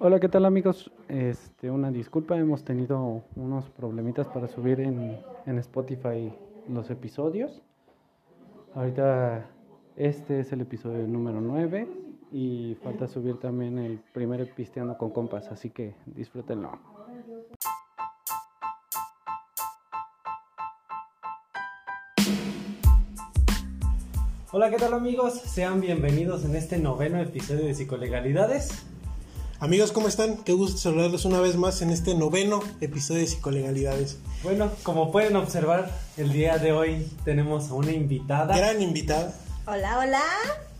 Hola, ¿qué tal amigos? Este, una disculpa, hemos tenido unos problemitas para subir en, en Spotify los episodios. Ahorita este es el episodio número 9 y falta subir también el primer Pisteando con Compas, así que disfrútenlo. Hola, ¿qué tal amigos? Sean bienvenidos en este noveno episodio de Psicolegalidades. Amigos, ¿cómo están? Qué gusto saludarlos una vez más en este noveno episodio de Psicolegalidades. Bueno, como pueden observar, el día de hoy tenemos a una invitada. Gran invitada. Hola, hola.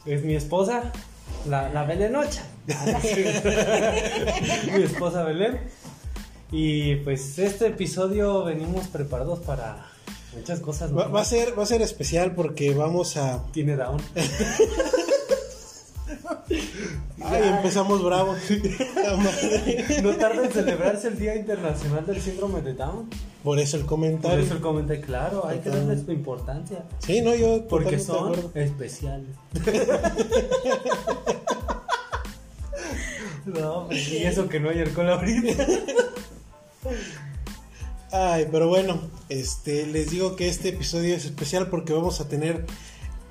Es mi esposa, la, la Belenocha. mi esposa Belén. Y pues este episodio venimos preparados para muchas cosas. Va, va a ser, va a ser especial porque vamos a. Tiene down. Ay, empezamos bravos. No tarda en celebrarse el Día Internacional del Síndrome de Down. Por eso el Por comentario. eso el comentario, claro, hay que darles su importancia. Sí, no, yo. Porque son especiales. no, hombre, y eso que no hay alcohol ahorita. Ay, pero bueno, este, les digo que este episodio es especial porque vamos a tener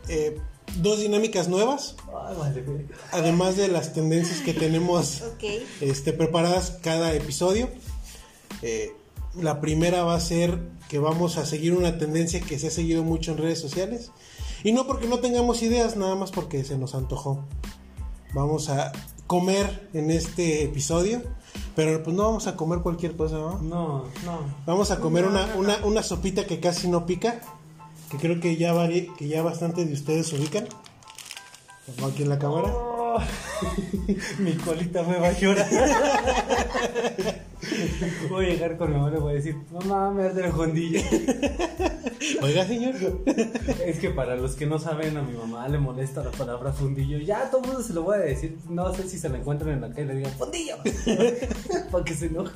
eh, dos dinámicas nuevas, Ay, vale, además de las tendencias que tenemos Ok. este, preparadas cada episodio. Eh, la primera va a ser que vamos a seguir una tendencia que se ha seguido mucho en redes sociales. Y no porque no tengamos ideas, nada más porque se nos antojó. Vamos a comer en este episodio, pero pues no vamos a comer cualquier cosa, ¿no? No, no. Vamos a comer No, una, no, no. una, una sopita que casi no pica, que creo que ya, vari- que ya bastante de ustedes ubican. Como aquí en la cámara. Oh, mi colita me va a llorar. Voy a llegar con mi mamá y voy a decir, mamá, me das el jondillo. Oiga, señor. Es que para los que no saben, a mi mamá le molesta la palabra fundillo. Ya todo el mundo se lo voy a decir. No sé si se la encuentran en la calle y le digan fundillo. Para que se enoje.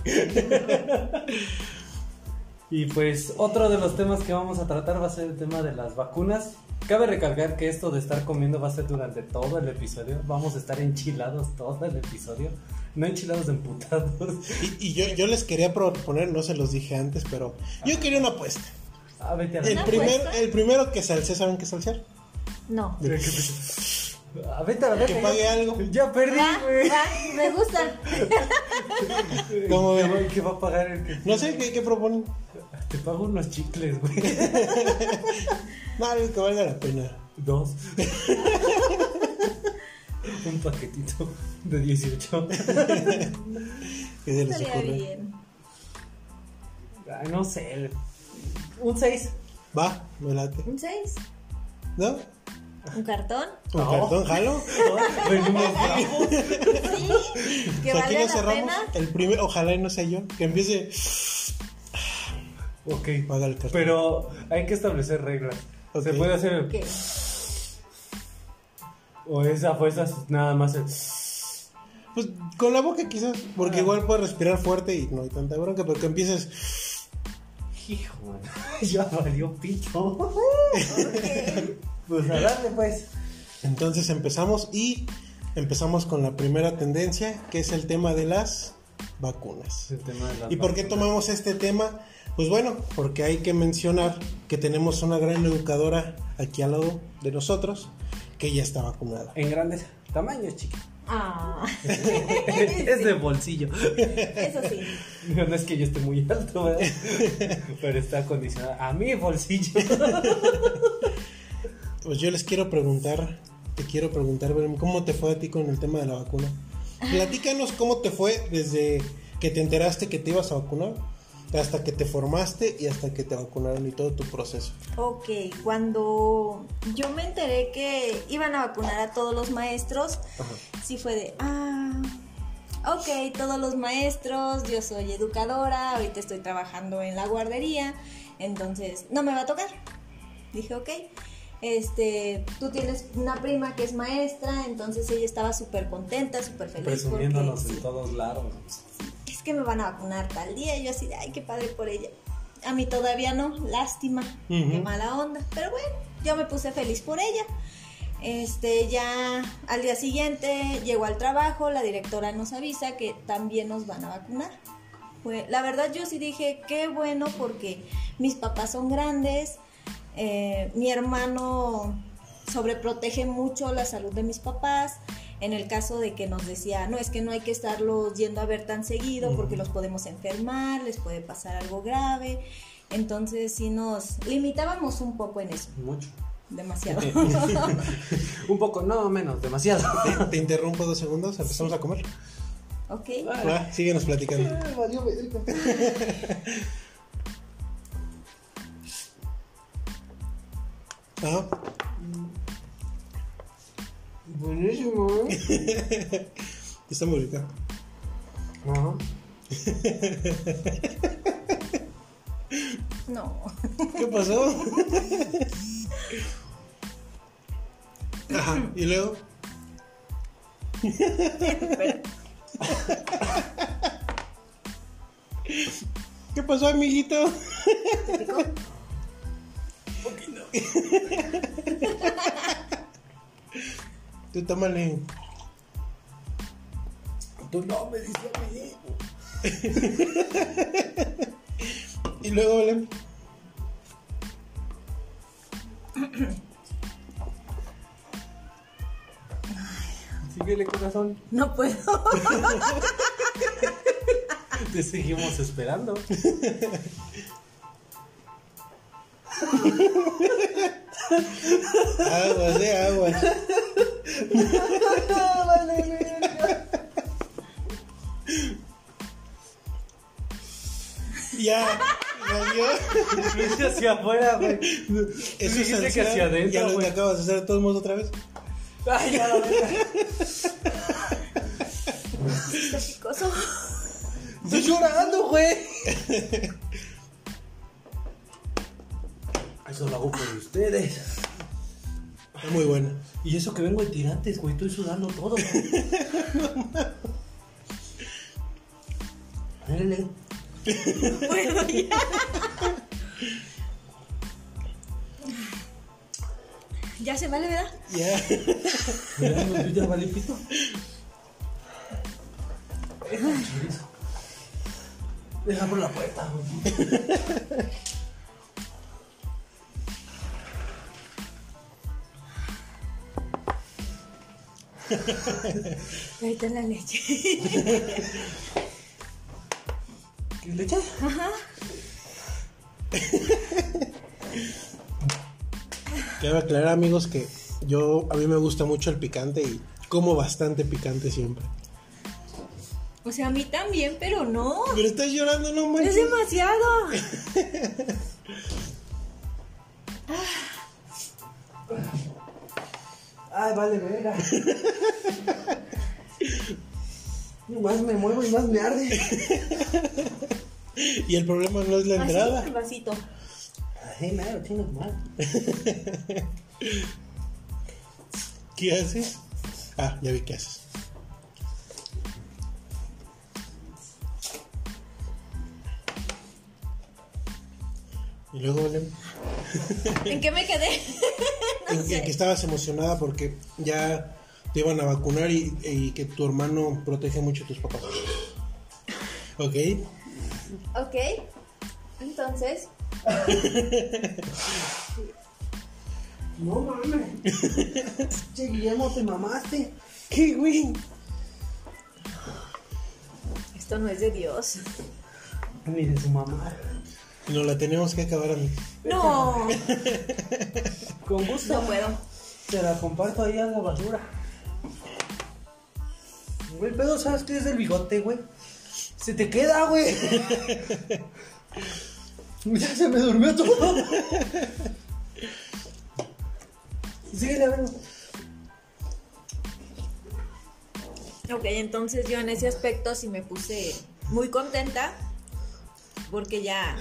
Y pues otro de los temas que vamos a tratar va a ser el tema de las vacunas. Cabe recalcar que esto de estar comiendo va a ser durante todo el episodio. Vamos a estar enchilados todo el episodio. No enchilados emputados. Y, y yo, yo les quería proponer, no se los dije antes, pero yo quería una apuesta. Ah, vete a la El, ¿Una primer, apuesta? el primero que salce, ¿saben qué es salsear? No. Ah, vete a la Que pague algo. Ya perdí, güey. me gusta. ¿Cómo ¿Qué ven? va- ¿Qué va a pagar el que No sé, ¿qué, qué proponen? Te pago unos chicles, güey. No, algo que valga la pena. Dos. Un paquetito de 18. Que se les Estaría ocurra. bien. Ay, no sé. Un 6. Va, me late. ¿Un 6? ¿No? ¿Un cartón? ¿Un No. cartón, jalo? Venimos bravos. Sí. Que O sea, la cerramos. pena. El primer, ojalá y no sea yo, que empiece. Ok. Paga el cartón. Pero hay que establecer reglas. Se Ok. puede hacer. el- ¿Qué? O esa fuerza nada más. el- Pues con la boca quizás, porque Ah. igual puedes respirar fuerte y no hay tanta bronca, pero que empieces. Hijo. Ya valió pito. Pues a darle, pues. Entonces empezamos y empezamos con la primera tendencia, que es el tema de las vacunas. El tema de las ¿Y por qué tomamos este tema? Pues bueno, porque hay que mencionar que tenemos una gran educadora aquí al lado de nosotros que ya está vacunada. En grandes tamaños, chiqui. Ah. es de bolsillo. Eso sí. No, no es que yo esté muy alto, ¿verdad? Pero está acondicionada a mi bolsillo. Pues yo les quiero preguntar, te quiero preguntar, ¿cómo te fue a ti con el tema de la vacuna? Platícanos cómo te fue desde que te enteraste que te ibas a vacunar hasta que te formaste y hasta que te vacunaron y todo tu proceso. Ok, cuando yo me enteré que iban a vacunar a todos los maestros, sí fue de, ah, ok, todos los maestros, yo soy educadora, ahorita estoy trabajando en la guardería, entonces no me va a tocar. Dije, ok, este, tú tienes una prima que es maestra, entonces ella estaba súper contenta, súper feliz. Presumiéndonos porque, en todos lados. es que me van a vacunar tal día, y yo así, ay, qué padre por ella. A mí todavía no, lástima, Ujú. qué mala onda, pero bueno, yo me puse feliz por ella. Este, ya al día siguiente llego al trabajo, la directora nos avisa que también nos van a vacunar. Fue, la verdad yo sí dije, qué bueno porque mis papás son grandes, eh, mi hermano sobreprotege mucho la salud de mis papás. En el caso de que nos decía, no, es que no hay que estarlos yendo a ver tan seguido porque los podemos enfermar, les puede pasar algo grave. Entonces sí nos limitábamos un poco en eso. Mucho. Demasiado. Un poco, no, menos, demasiado. Te, te interrumpo dos segundos, empezamos a comer. ok. Va, síguenos platicando. Ajá. Buenísimo, Está muy rica. Ajá. No. ¿Qué pasó? Ajá, y luego. ¿Qué pasó, amiguito? Tú tómale. Tú no me dices a mí. Y luego. Síguele, corazón. No puedo. Te seguimos esperando. Aguas, de aguas. Ya, valió. Lo hice hacia afuera, güey. Eso es que hacia adentro, Ya lo que acabas de hacer de todos modos otra vez. Ay, ya la. Está picoso. Estoy llorando, güey. Eso lo hago por ustedes. Está muy bueno. Y eso que vengo en tirantes, güey. Estoy sudando todo. Mírenle. Bueno, ya. Ya se vale, ¿verdad? Ya. Mira, yo ya valí pito. Deja por la puerta, güey. Ahí está la leche. ¿Qué le echas? Quiero aclarar, amigos, que yo a mí me gusta mucho el picante y como bastante picante siempre. O sea, a mí también, pero no. Pero estás llorando, no Es manches. demasiado. Ay, vale, verga. Más me muevo y más me arde. Y el problema no es la Así, entrada. el vasito. Ay, mero, chingas mal. ¿Qué haces? Ah, ya vi qué haces. Y luego, Belén, ¿En qué me quedé? en que, que estabas emocionada porque ya te iban a vacunar y, y que tu hermano protege mucho a tus papás. ¿Ok? ok. Entonces, No mames. Che, Guillermo, te mamaste. ¿Qué, güey? esto no es de Dios. Ni de su mamá. No la tenemos que acabar a mí. No, Con gusto. no puedo. Te la comparto ahí a la basura. Güey, el pedo, ¿sabes qué es el bigote, güey? Se te queda, güey. ya se me durmió todo. Síguele a ver. Ok, entonces yo en ese aspecto sí me puse muy contenta porque ya...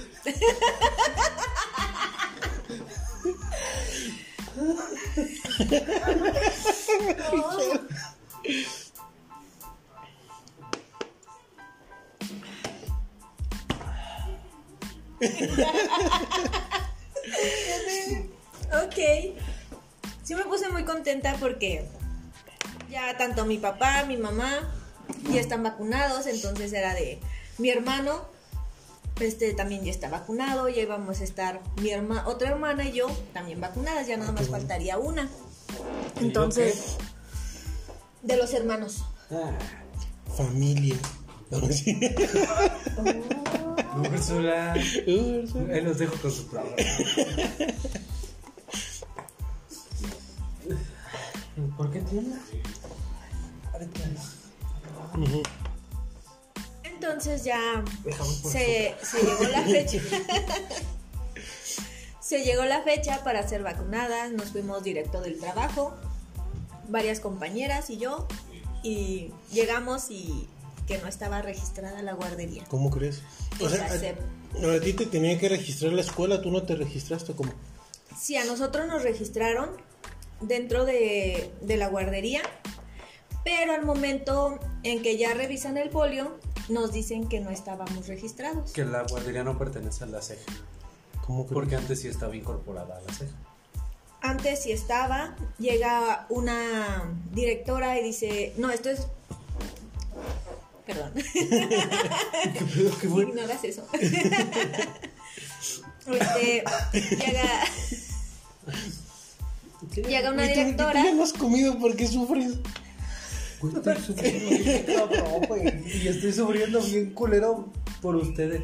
ok, sí me puse muy contenta porque ya tanto mi papá, mi mamá ya están vacunados, entonces era de mi hermano, este también ya está vacunado, ya íbamos a estar mi herma, otra hermana y yo también vacunadas, ya nada más faltaría una. Entonces, de los hermanos. Ah, Familia. Úrsula. Úrsula. Ahí los dejo con su programa. ¿Por qué tiemblas? Ahorita. Entonces ya se, se llegó la fecha. se llegó la fecha para ser vacunadas, nos fuimos directo del trabajo, varias compañeras y yo, y llegamos y que no estaba registrada la guardería. ¿Cómo crees? O sea, a, a ti te tenía que registrar la escuela, tú no te registraste como. Sí, a nosotros nos registraron dentro de, de la guardería, pero al momento en que ya revisan el folio, nos dicen que no estábamos registrados. Que la guardería no pertenece a la ceja. ¿Cómo crees? Porque antes sí estaba incorporada a la ceja. Antes sí estaba, llega una directora y dice, no, esto es... Perdón, ¿Qué pedo? ¿Qué fue? ignoras eso. Este, llega, llega una directora. Tú ya no has comido porque sufres. Güey, estoy sufriendo bien cabrón, güey. Y estoy sufriendo bien culero por ustedes.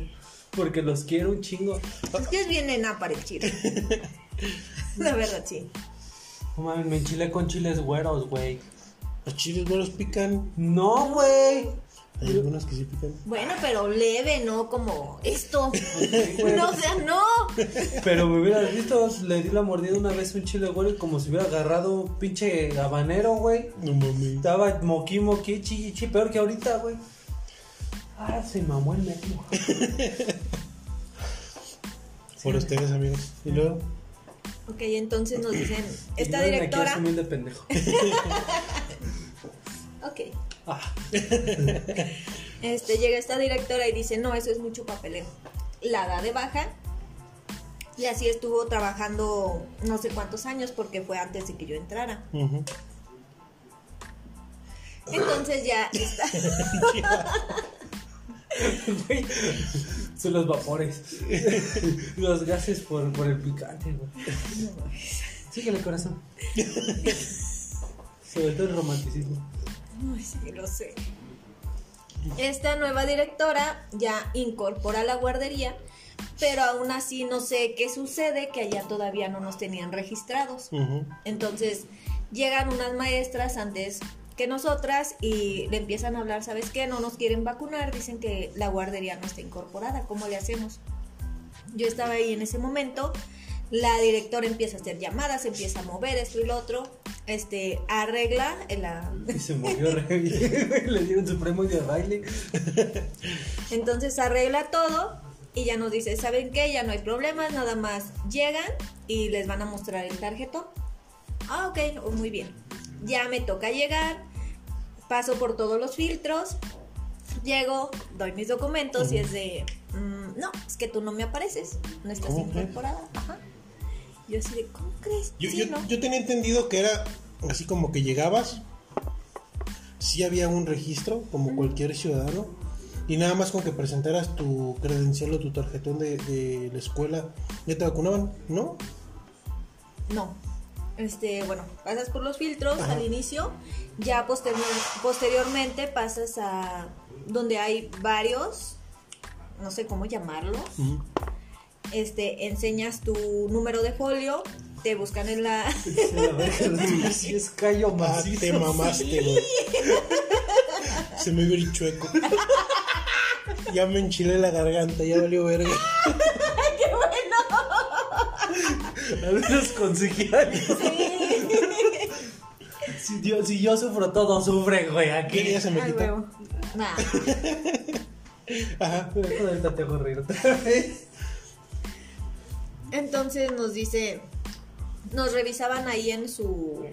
Porque los quiero un chingo. Es que es bien nena para el chile. La verdad, sí. No mames, me enchilé con chiles güeros, güey. Los chiles güeros pican. No, güey. Hay algunos que sí pican. Bueno, pero leve, no como esto. No, o sea, no. Pero me hubieras visto, le di la mordida una vez a un chile güero y como si hubiera agarrado un pinche habanero, güey. No mames. Estaba moqui, moqui, chi, chi, peor que ahorita, güey. Ah, se mamó el metro. Por ustedes, amigos. Y luego. Ok, entonces nos dicen, esta directora... de pendejo. Ok. Ah, Este, llega esta directora y dice, no, eso es mucho papeleo. La da de baja. Y así estuvo trabajando no sé cuántos años porque fue antes de que yo entrara. Entonces ya está. Son los vapores. los gases por, por el picante, güey. Síguele, corazón. Sobre todo el romanticismo. Ay, lo sé. Esta nueva directora ya incorpora la guardería, pero aún así no sé qué sucede, que allá todavía no nos tenían registrados. Entonces llegan unas maestras antes que nosotras y le empiezan a hablar, ¿sabes qué? No nos quieren vacunar, dicen que la guardería no está incorporada, ¿cómo le hacemos? Yo estaba ahí en ese momento, la directora empieza a hacer llamadas, empieza a mover esto y lo otro, este, arregla la... Y se movió re bien, güey. Le dieron su premio de baile. Entonces arregla todo y ya nos dice, ¿saben qué? Ya no hay problemas, nada más llegan y les van a mostrar el tarjetón. Ah, ok, muy bien. Ya me toca llegar, paso por todos los filtros, llego, doy mis documentos y es de, mm, no, es que tú no me apareces, no estás incorporada. Ajá. Yo así de, ¿cómo crees? Yo, Sí, yo, ¿no? yo tenía entendido que era así como que llegabas, sí había un registro, como cualquier ciudadano, y nada más con que presentaras tu credencial o tu tarjetón de, de la escuela, ya te vacunaban, ¿no? No. Este, bueno, pasas por los filtros Ajá. al inicio, ya posterior- posteriormente pasas a donde hay varios, no sé cómo llamarlos. Este, enseñas tu número de folio, te buscan en la... Sí es callo Ah, macizo. te mamaste, güey. Se me vio el chueco. Ya me enchilé la garganta, ya valió verga. Al menos conseguí algo. Si yo, si yo sufro, todo sufre, güey. Aquí. ¿Qué día se me Ay, quita? huevo. Nah. Ajá. Ahorita te hago reír otra vez. Entonces nos dice, nos revisaban ahí en su,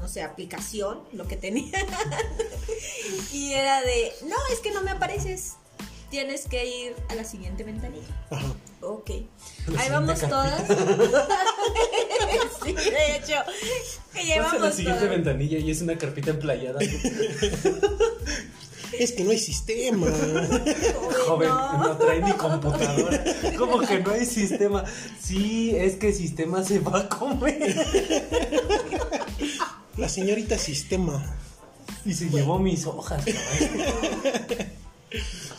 no sé, aplicación, lo que tenía. y era de, no, es que no me apareces. tienes que ir a la siguiente ventanilla. Ajá. Ok. La Ahí vamos todas. sí, de hecho. Que llevamos la siguiente todas. ventanilla y es una carpeta emplayada. Es que no hay sistema. Joven, no. no trae ni computadora. ¿Cómo que no hay sistema? Sí, es que sistema se va a comer. La señorita sistema. Y se llevó mis hojas, cabrón.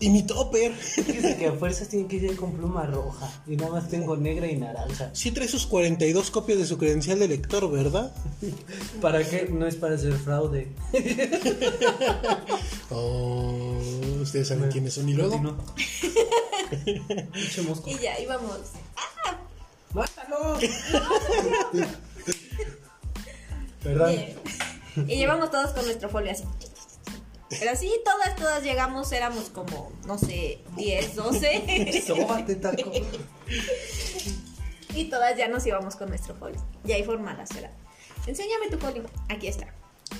Y mi topper. Dice que a fuerzas tiene que ir con pluma roja. Y nada más tengo negra y naranja. Sí trae sus 42 copias de su credencial de lector, ¿verdad? ¿Para qué? No es para hacer fraude. Oh, ustedes saben quiénes son. Y luego. Y ya, íbamos. ¡Mátalo! ¿Verdad? Bien. Y llevamos todos con nuestro folio así. Pero sí, todas, todas llegamos, éramos como, no sé, 10, 12. Sóbate, taco. y todas ya nos íbamos con nuestro folio. Y ahí formadas era. Enséñame tu folio. Aquí está.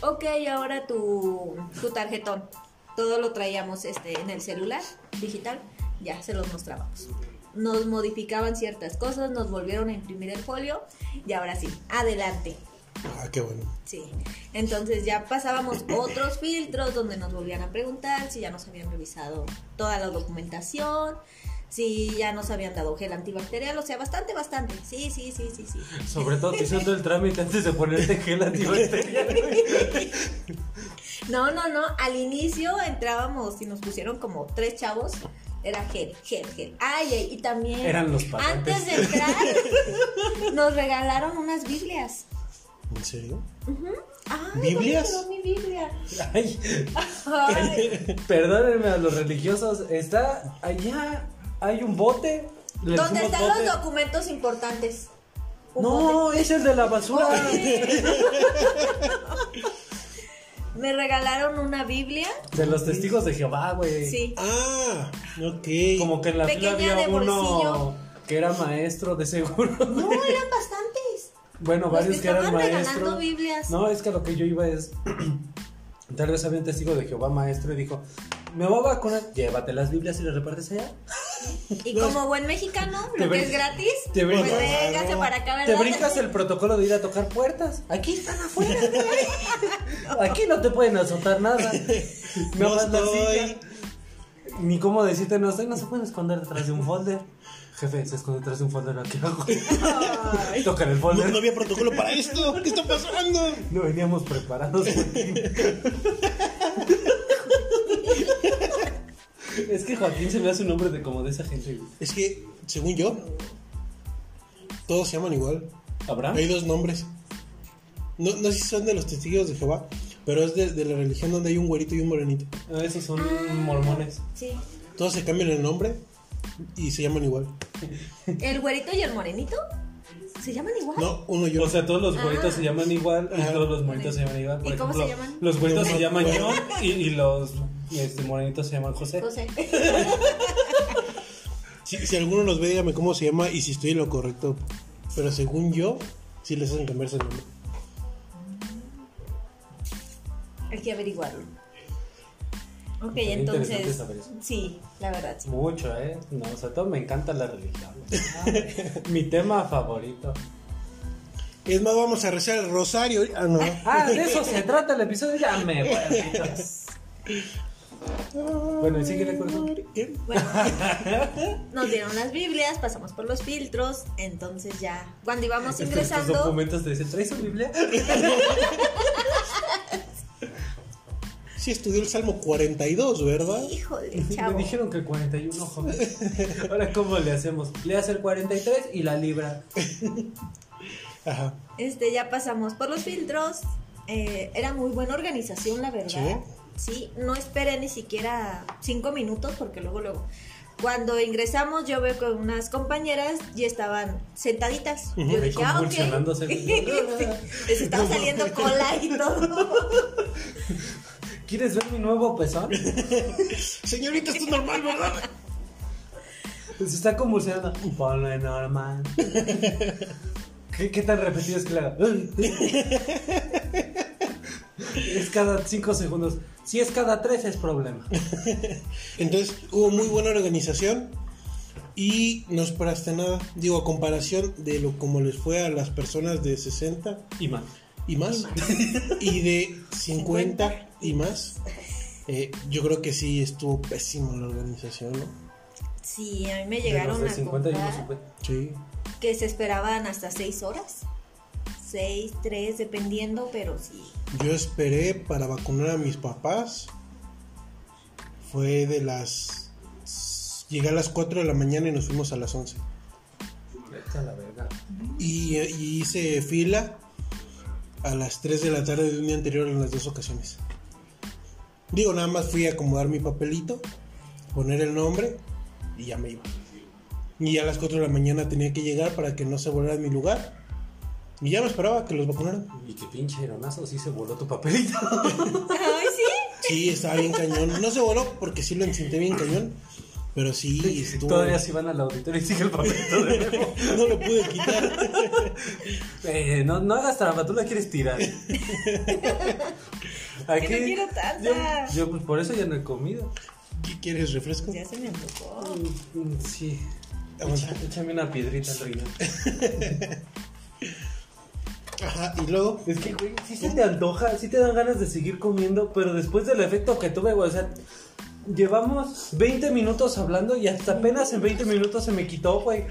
Ok, ahora tu, tu tarjetón. Todo lo traíamos este, en el celular digital. Ya se los mostrábamos. Nos modificaban ciertas cosas, nos volvieron a imprimir el folio. Y ahora sí, adelante. Ah, qué bueno. Sí, entonces ya pasábamos otros filtros donde nos volvían a preguntar si ya nos habían revisado toda la documentación, si ya nos habían dado gel antibacterial, o sea, bastante, bastante. Sí, sí, sí, sí, sí. Sobre todo te hizo todo el trámite antes de ponerte gel antibacterial. No, no, no, al inicio entrábamos y nos pusieron como tres chavos. Era gel, gel, gel. Ay, ay, y también. Eran los pasantes. Antes de entrar, nos regalaron unas Biblias. ¿En serio? Ay, ¿Biblias? ¿dónde quedó mi Biblia? Ay, Ay, perdónenme a los religiosos. Está allá, hay un bote. ¿Dónde están bote. los documentos importantes? Un bote. No, es el de la basura. Me regalaron una Biblia. De los testigos de Jehová, güey. Sí. Ah, ok. Como que en la fila Pequeña había de uno que era maestro de seguro. No, eran bastantes. Bueno, Los varios que que eran maestros. Biblias. No, es que a lo que yo iba es. Tal vez había un testigo de Jehová maestro y dijo: Me voy a vacunar, llévate las Biblias y las repartes allá. Y como buen mexicano, Te lo que es gratis, te pues brincas. véngase para acá, ¿verdad? Te brincas el protocolo de ir a tocar puertas. Aquí están afuera. güey. Aquí no te pueden azotar nada. No más la estoy. Ni cómo decirte no estoy, no se pueden esconder detrás de un folder. Jefe, se esconde detrás de un folder aquí abajo. Tocan el folder. no había protocolo para esto. ¿Qué está pasando? No veníamos preparados. es que Joaquín se me hace un nombre de como de esa gente. güey. Es que, según yo, todos se llaman igual. ¿Abraham? Hay dos nombres. No, no sé si son de los testigos de Jehová, pero es de, de la religión donde hay un güerito y un morenito. Ah, esos son Ah. mormones. Sí. Todos se cambian el nombre y se llaman igual. ¿El güerito y el morenito? ¿Se llaman igual? No, uno yo. O sea, todos los güeritos Ah. se llaman igual y todos los moritos se llaman igual. Por ¿Y cómo se llaman? Los güeritos se llaman. John y, y los este, morenitos se llaman José. José. Si, si alguno nos ve, dígame cómo se llama y si estoy en lo correcto. Pero según yo, sí les hacen cambiarse el nombre. Hay que averiguarlo. Ok, interesante entonces. saber eso. Sí, la verdad, sí. Mucho, ¿eh? No, sobre todo me encanta la religión. güey. Mi tema favorito. Es más, vamos a rezar el rosario. Ah, no. Ah, de eso se trata el episodio. Ya me voy. Bueno, y sigue recordando. ¿Qué? Bueno, nos dieron las Biblias, pasamos por los filtros, entonces ya, cuando íbamos ingresando, documentos te dicen, ¿traes su Biblia? Sí estudió el Salmo 42, ¿verdad? híjole, Me chavo. dijeron que 41, joven. Ahora, ¿cómo le hacemos? Le hace el 43 y la libra. Ajá. Este, ya pasamos por los filtros. eh, era muy buena organización, la verdad. Sí, no esperé ni siquiera cinco minutos porque luego, luego. Cuando ingresamos, yo veo que unas compañeras ya estaban sentaditas. Yo dije, ah, ok. Sí, les estaba saliendo cola y todo. ¿Quieres ver mi nuevo pezón? Señorita, esto es normal, ¿verdad? Se está convulsionando. Ponle normal. ¿Qué, qué tan repetido es que haga? Es cada 5 segundos. Si es cada 3 es problema. Entonces hubo muy buena organización y no esperaste nada. Digo, a comparación de lo como les fue a las personas de 60 Y más. Y más, y de 50 y más, eh, yo creo que sí estuvo pésimo la organización, ¿no? Sí, a mí me De llegaron los de a 50 yo no contar supe. Sí. que se esperaban hasta 6 horas. 6, 3, dependiendo, pero sí. Yo esperé para vacunar a mis papás. Fue de las... Llegué a las 4 de la mañana y nos fuimos a las 11. Vete a la verga. Y, y hice fila a las 3 de la tarde de un día anterior en las dos ocasiones. Digo, nada más fui a acomodar mi papelito, poner el nombre y ya me iba. Y ya a las 4 de la mañana tenía que llegar para que no se volara mi lugar. Y ya me esperaba que los vacunaran. Y qué pinche aeronazo, sí se voló tu papelito. Ay, sí. Sí, estaba bien cañón. No se voló porque sí lo encinté bien cañón. Pero sí, estuvo... Todavía si van al auditorio y sigue el papelito de Memo. No lo pude quitar. Eh, no, no hagas trampa, tú la quieres tirar. Aquí, Que no quiero tanta. Yo, yo, pues por eso ya no he comido. ¿Qué quieres, refresco? Ya se me antojó. Mm, Sí. Aguanta. Echa- Échame una piedrita al riñón. Ajá, y luego... Es que, güey, sí se te antoja, sí te dan ganas de seguir comiendo, pero después del efecto que tuve, güey, o sea, llevamos 20 minutos hablando y hasta apenas en 20 minutos se me quitó, güey.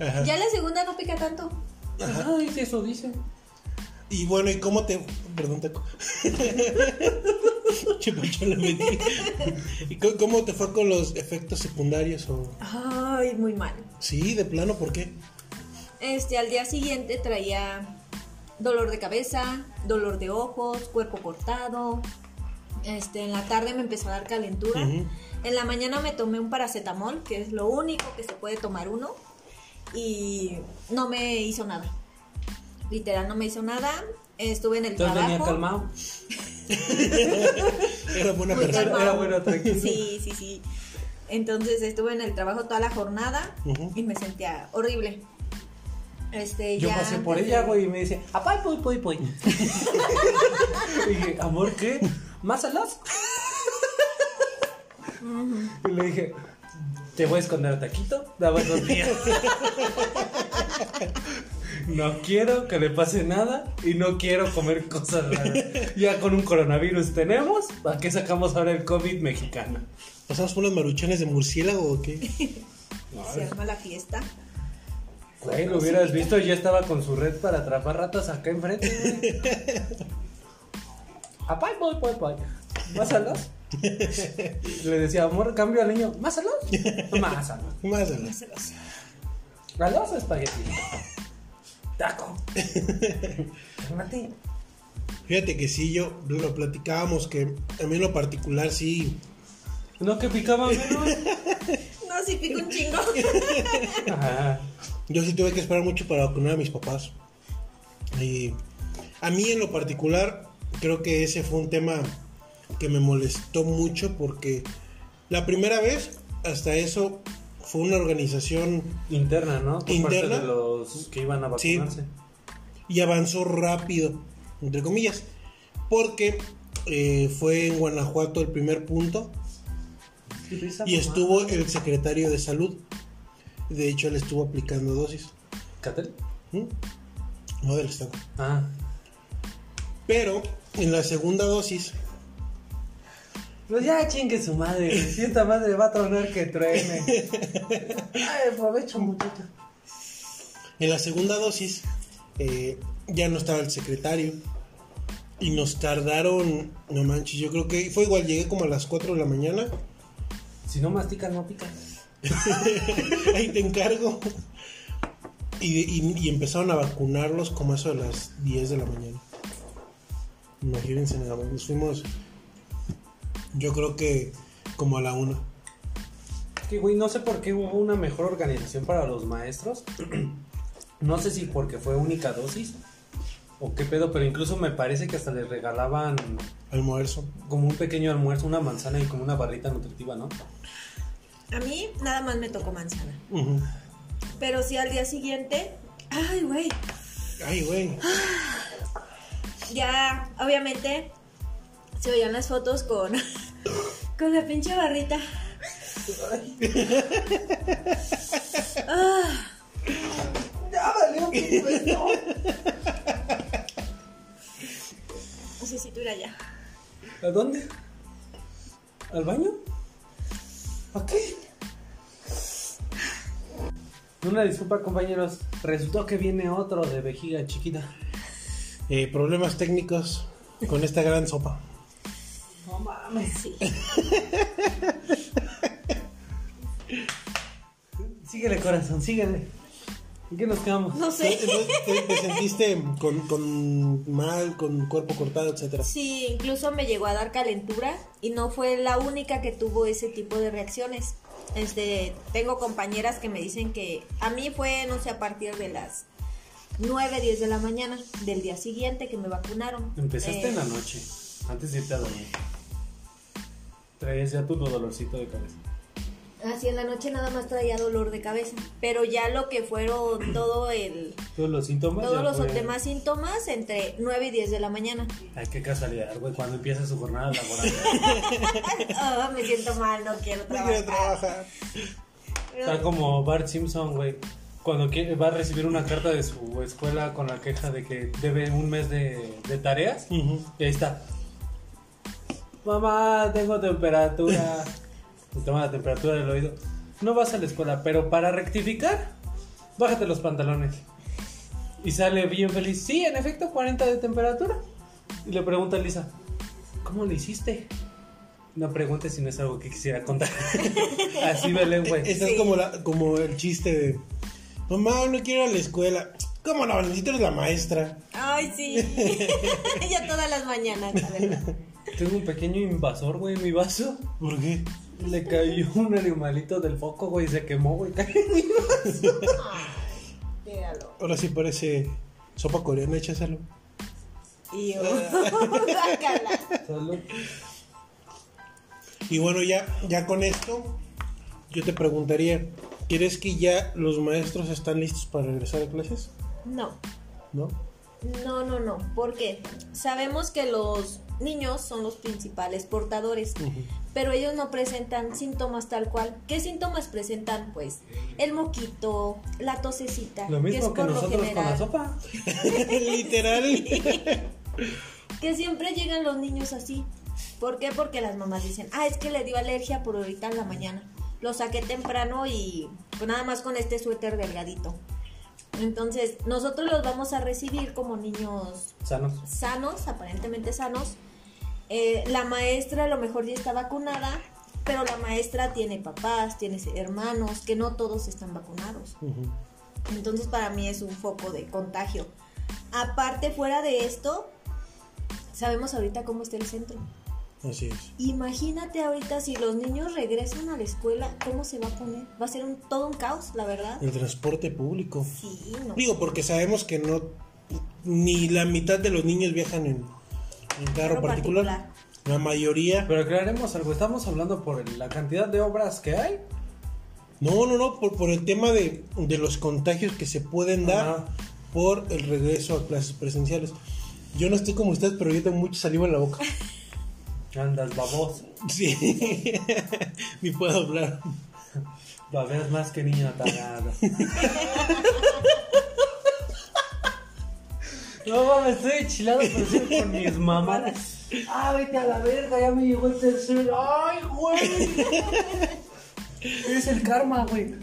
Ajá. Ya la segunda no pica tanto. Ay, sí, eso dicen. Y bueno, ¿y cómo te... Perdón, taco. Che, Pancho, le metí. ¿Y cómo, cómo te fue con los efectos secundarios? O... Ay, muy mal. Sí, de plano, ¿por qué? Este, al día siguiente traía dolor de cabeza, dolor de ojos, cuerpo cortado. Este, en la tarde me empezó a dar calentura. En la mañana me tomé un paracetamol, que es lo único que se puede tomar uno, y no me hizo nada. Literal, no me hizo nada. Estuve en el Entonces venía trabajo. calmado. Era buena Muy persona. calmado. Era bueno, tranquilo. Sí, sí, sí. Entonces estuve en el trabajo toda la jornada y me sentía horrible. Este, Yo ya pasé por ella, güey, y me dice, apay, poy, poy, poy. y dije, amor, ¿qué? ¿Más alas? y le dije, te voy a esconder taquito, dame dos días. No quiero que le pase nada y no quiero comer cosas raras. Ya con un coronavirus tenemos, ¿para qué sacamos ahora el COVID mexicano? ¿Pasamos por unos maruchones de murciélago o qué? Se arma la fiesta. Güey, lo hubieras visto, ya estaba con su red para atrapar ratas acá enfrente. güey. Apay, voy, voy, voy. ¿Más alas? Le decía, amor, cambio al niño. ¿Más alas? Más alas. Más a las- ¿Alas o espagueti? Taco. Cálmate. Fíjate que sí, yo lo platicábamos que a mí en lo particular sí. No, que picaba menos. No, sí pico un chingo. Ajá. Yo sí tuve que esperar mucho para vacunar a mis papás. Y a mí en lo particular creo que ese fue un tema que me molestó mucho porque la primera vez hasta eso fue una organización Interna, ¿no? Por Interna. parte de los que iban a Sí. vacunarse. y avanzó rápido, entre comillas, porque eh, fue en Guanajuato el primer punto y estuvo el secretario de salud. De hecho, él estuvo aplicando dosis. ¿Catel? ¿Mm? No del estado. Ah. Pero en la segunda dosis, Pues ya chingue su madre. Si esta madre va a tronar que truene. Ay, aprovecho, muchacho. en la segunda dosis eh, ya no estaba el secretario y nos tardaron, no manches, yo creo que fue igual, llegué como a las 4 de la mañana. Si no masticas, no picas. Ahí te encargo. Y, y- y empezaron a vacunarlos como eso a las 10 de la mañana. Imagínense nada más. Nos fuimos, yo creo que como a la 1. Que, güey, no sé por qué hubo una mejor organización para los maestros. no sé si porque fue única dosis o qué pedo, pero incluso me parece que hasta les regalaban Almuerzo. como un pequeño almuerzo, una manzana y como una barrita nutritiva, ¿no? A mí nada más me tocó manzana. Pero sí al día siguiente, ay, güey, Ay, güey. Ya obviamente se veían las fotos con, con la pinche barrita. Ah, Ya valió, no. necesito ir allá. ¿A dónde? ¿Al baño? ¿A qué? Una disculpa, compañeros. Resultó que viene otro de vejiga chiquita. Eh, problemas técnicos con esta gran sopa. No mames. Sí. Síguele, corazón, síguele. ¿En qué nos quedamos? No sé. ¿Te, te sentiste con, con mal, con cuerpo cortado, etcétera? Sí, incluso me llegó a dar calentura y no fue la única que tuvo ese tipo de reacciones. Este, tengo compañeras que me dicen que a mí fue, no sé, a partir de las 9, 10 de la mañana del día siguiente que me vacunaron. Empezaste Eh, en la noche, antes de irte a dormir. Traías ya tu dolorcito de cabeza. Así en la noche nada más traía dolor de cabeza, pero ya lo que fueron todo el Todos los síntomas. todos los fue- demás síntomas entre 9 y 10 de la mañana. Ay, qué casualidad, güey, cuando empieza su jornada laboral. Ah, me siento mal, no quiero No trabajar. quiero trabajar. Está como Bart Simpson, güey. Cuando quiere- va a recibir una carta de su escuela con la queja de que debe un mes de, de tareas. Y ahí está. Mamá, tengo temperatura. Te toma la temperatura del oído. No vas a la escuela, pero para rectificar, bájate los pantalones. Y sale bien feliz. Sí, en efecto, 40 de temperatura. Y le pregunta a Lisa, ¿cómo lo hiciste? No preguntes si no es algo que quisiera contar. Así Belén, güey. Esta es como, la, como el chiste de: Mamá, no quiero ir a la escuela. ¿Cómo no? Necesito la maestra. Ay, sí. ya todas las mañanas, la verdad. Tengo un pequeño invasor, güey, en mi vaso. ¿Por qué? Le cayó un animalito del foco, güey, y se quemó, güey. Míralo. Ahora sí parece sopa coreana, échaselo. Y yo, guácala. Salud. Y bueno, ya, ya con esto, yo te preguntaría: ¿Quieres que ya los maestros están listos para regresar a clases? No, ¿No? no, no, no. Porque sabemos que los niños son los principales portadores, pero ellos no presentan síntomas tal cual. ¿Qué síntomas presentan? Pues el moquito, la tosecita, Lo que es mismo que por lo con la general. sopa. Literal. Que siempre llegan los niños así. ¿Por qué? Porque las mamás dicen, ah, es que le dio alergia por ahorita en la mañana. Lo saqué temprano y pues nada más con este suéter delgadito. Entonces, nosotros los vamos a recibir como niños Sanos. sanos, aparentemente sanos. Eh, la maestra a lo mejor ya está vacunada, pero la maestra tiene papás, tiene hermanos, que no todos están vacunados. Entonces para mí es un foco de contagio. Aparte, fuera de esto, sabemos ahorita cómo está el centro. Así es. Imagínate ahorita si los niños regresan a la escuela, ¿cómo se va a poner? Va a ser un, todo un caos, la verdad. El transporte público. Sí, no. Digo, porque sabemos que no. Ni la mitad de los niños viajan en, en carro, particular. particular. La mayoría. Pero aclaremos algo, estamos hablando por la cantidad de obras que hay. No, no, no, por, por el tema de, de los contagios que se pueden dar Ajá. por el regreso a clases presenciales. Yo no estoy como ustedes, pero yo tengo mucha saliva en la boca. Andas baboso. Sí, ni puedo hablar. Babeas más que niño atagado. No mames, estoy enchilado pero sí con mis mamadas. Ah, vete a la verga, ya me llegó el tercero. ¡Ay, güey! Es el karma, güey.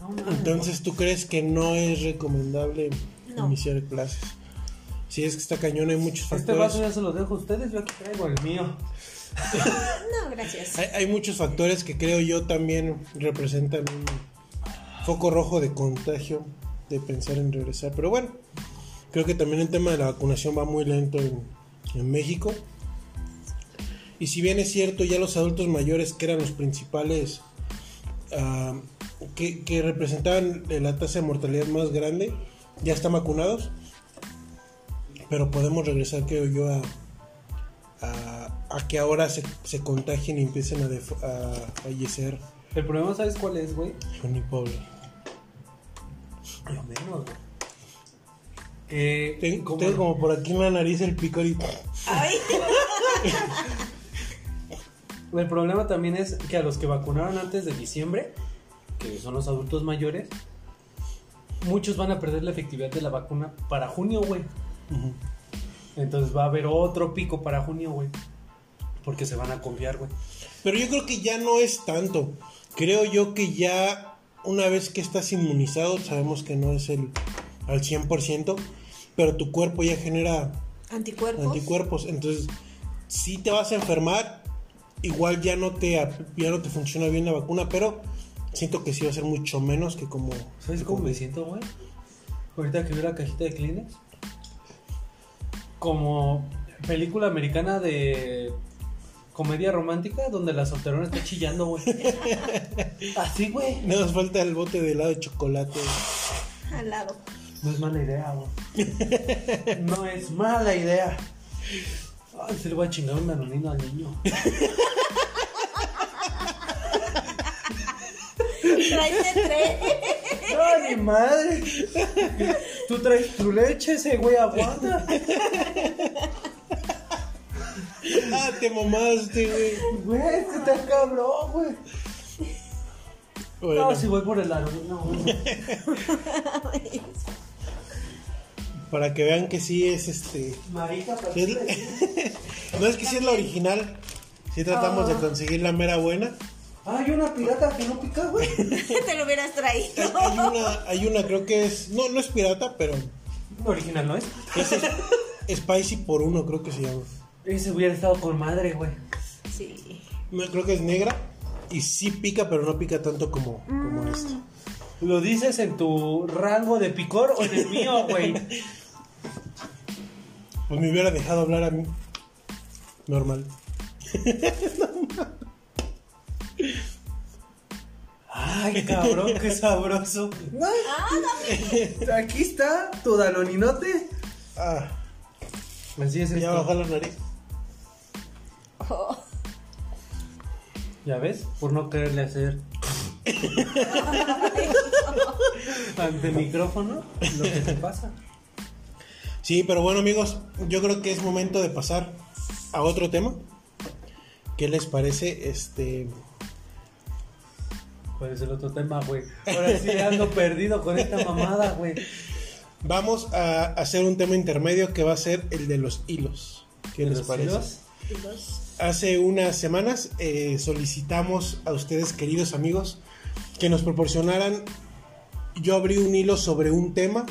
No. Entonces, ¿tú crees que no es recomendable No. iniciar clases? Si es que está cañón, hay muchos Este factores. vaso ya se lo dejo a ustedes, yo aquí traigo el mío. No, gracias. Hay, hay muchos factores que creo yo también representan un foco rojo de contagio de pensar en regresar. Pero bueno, creo que también el tema de la vacunación va muy lento en, en México. Y si bien es cierto, ya los adultos mayores que eran los principales, que, que representaban la tasa de mortalidad más grande, ya están vacunados. Pero podemos regresar, creo yo, a, a, a que ahora se, se contagien y empiecen a, def- a fallecer. El problema, ¿sabes cuál es, güey? Son mi pobre. Lo menos, güey. Eh, Ten- ¿cómo tengo no? como por aquí en la nariz el picor y... Ay, El problema también es que a los que vacunaron antes de diciembre, que son los adultos mayores, muchos van a perder la efectividad de la vacuna para junio, güey. Entonces va a haber otro pico para junio, güey. Porque se van a confiar, güey. Pero yo creo que ya no es tanto. Creo yo que ya una vez que estás inmunizado, sabemos que no es el al 100%, pero tu cuerpo ya genera anticuerpos. anticuerpos, entonces si te vas a enfermar, igual ya no te ya no te funciona bien la vacuna, pero siento que sí va a ser mucho menos que como ¿Sabes cómo me siento, güey? Ahorita que veo la cajita de Kleenex. Como película americana de comedia romántica donde la solterona está chillando, güey. Así, güey. Nada más falta el bote de helado de chocolate. Al lado. No es mala idea, güey. No es mala idea. Ay, se le va a chingar un anonino al niño. Tráete tres. ¡No, ni madre! Tú traes tu leche, ese güey aguanta. Ah, te mamaste, güey. Güey, este está cabrón, güey. Bueno, No, si voy por el anonino, güey. para que vean que sí es este Marica, ¿para Es- dices? no es que sí es la original. Sí tratamos de conseguir la mera buena. Ah, hay una pirata que no pica, güey. Te lo hubieras traído. Hay una, hay una creo que es, no, no es pirata, pero Original, ¿no es? es, es- Spicy por uno, creo que se llama. Ese hubiera estado con madre, güey. Sí. No, creo que es negra y sí pica, pero no pica tanto como, como esta. ¿Lo dices en tu rango de picor o en el mío, güey? Pues me hubiera dejado hablar a mí. Normal. Ay, cabrón, qué sabroso. Aquí está tu danoninote. Ah, Así es ya bajó la nariz. Oh. ¿Ya ves? Por no quererle hacer ante el micrófono lo que te pasa. Sí, pero bueno amigos, yo creo que es momento de pasar a otro tema. ¿Qué les parece? Este, ¿Cuál es el otro tema, güey? Ahora sí ando perdido con esta mamada, güey. vamos a hacer un tema intermedio que va a ser el de los hilos. ¿Qué ¿De les los parece? hilos? Hace unas semanas eh, solicitamos a ustedes, queridos amigos, que nos proporcionaran. Yo abrí un hilo sobre un tema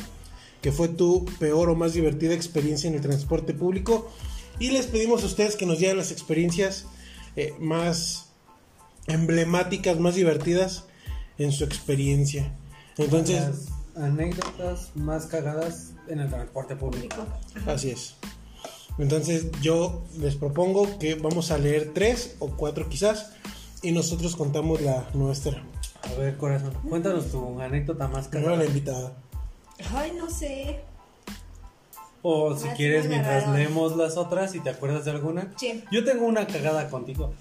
que fue tu peor o más divertida experiencia en el transporte público y les pedimos a ustedes que nos dieran las experiencias eh, más emblemáticas, más divertidas en su experiencia. Entonces, Las anécdotas más cagadas en el transporte público. así es. Entonces yo les propongo que vamos a leer tres o cuatro quizás y nosotros contamos la nuestra. A ver, corazón, cuéntanos tu anécdota más Primero la cagada. invitada. Ay, no sé. O si quieres, mientras leemos las otras, si te acuerdas de alguna. Sí. Yo tengo una cagada contigo.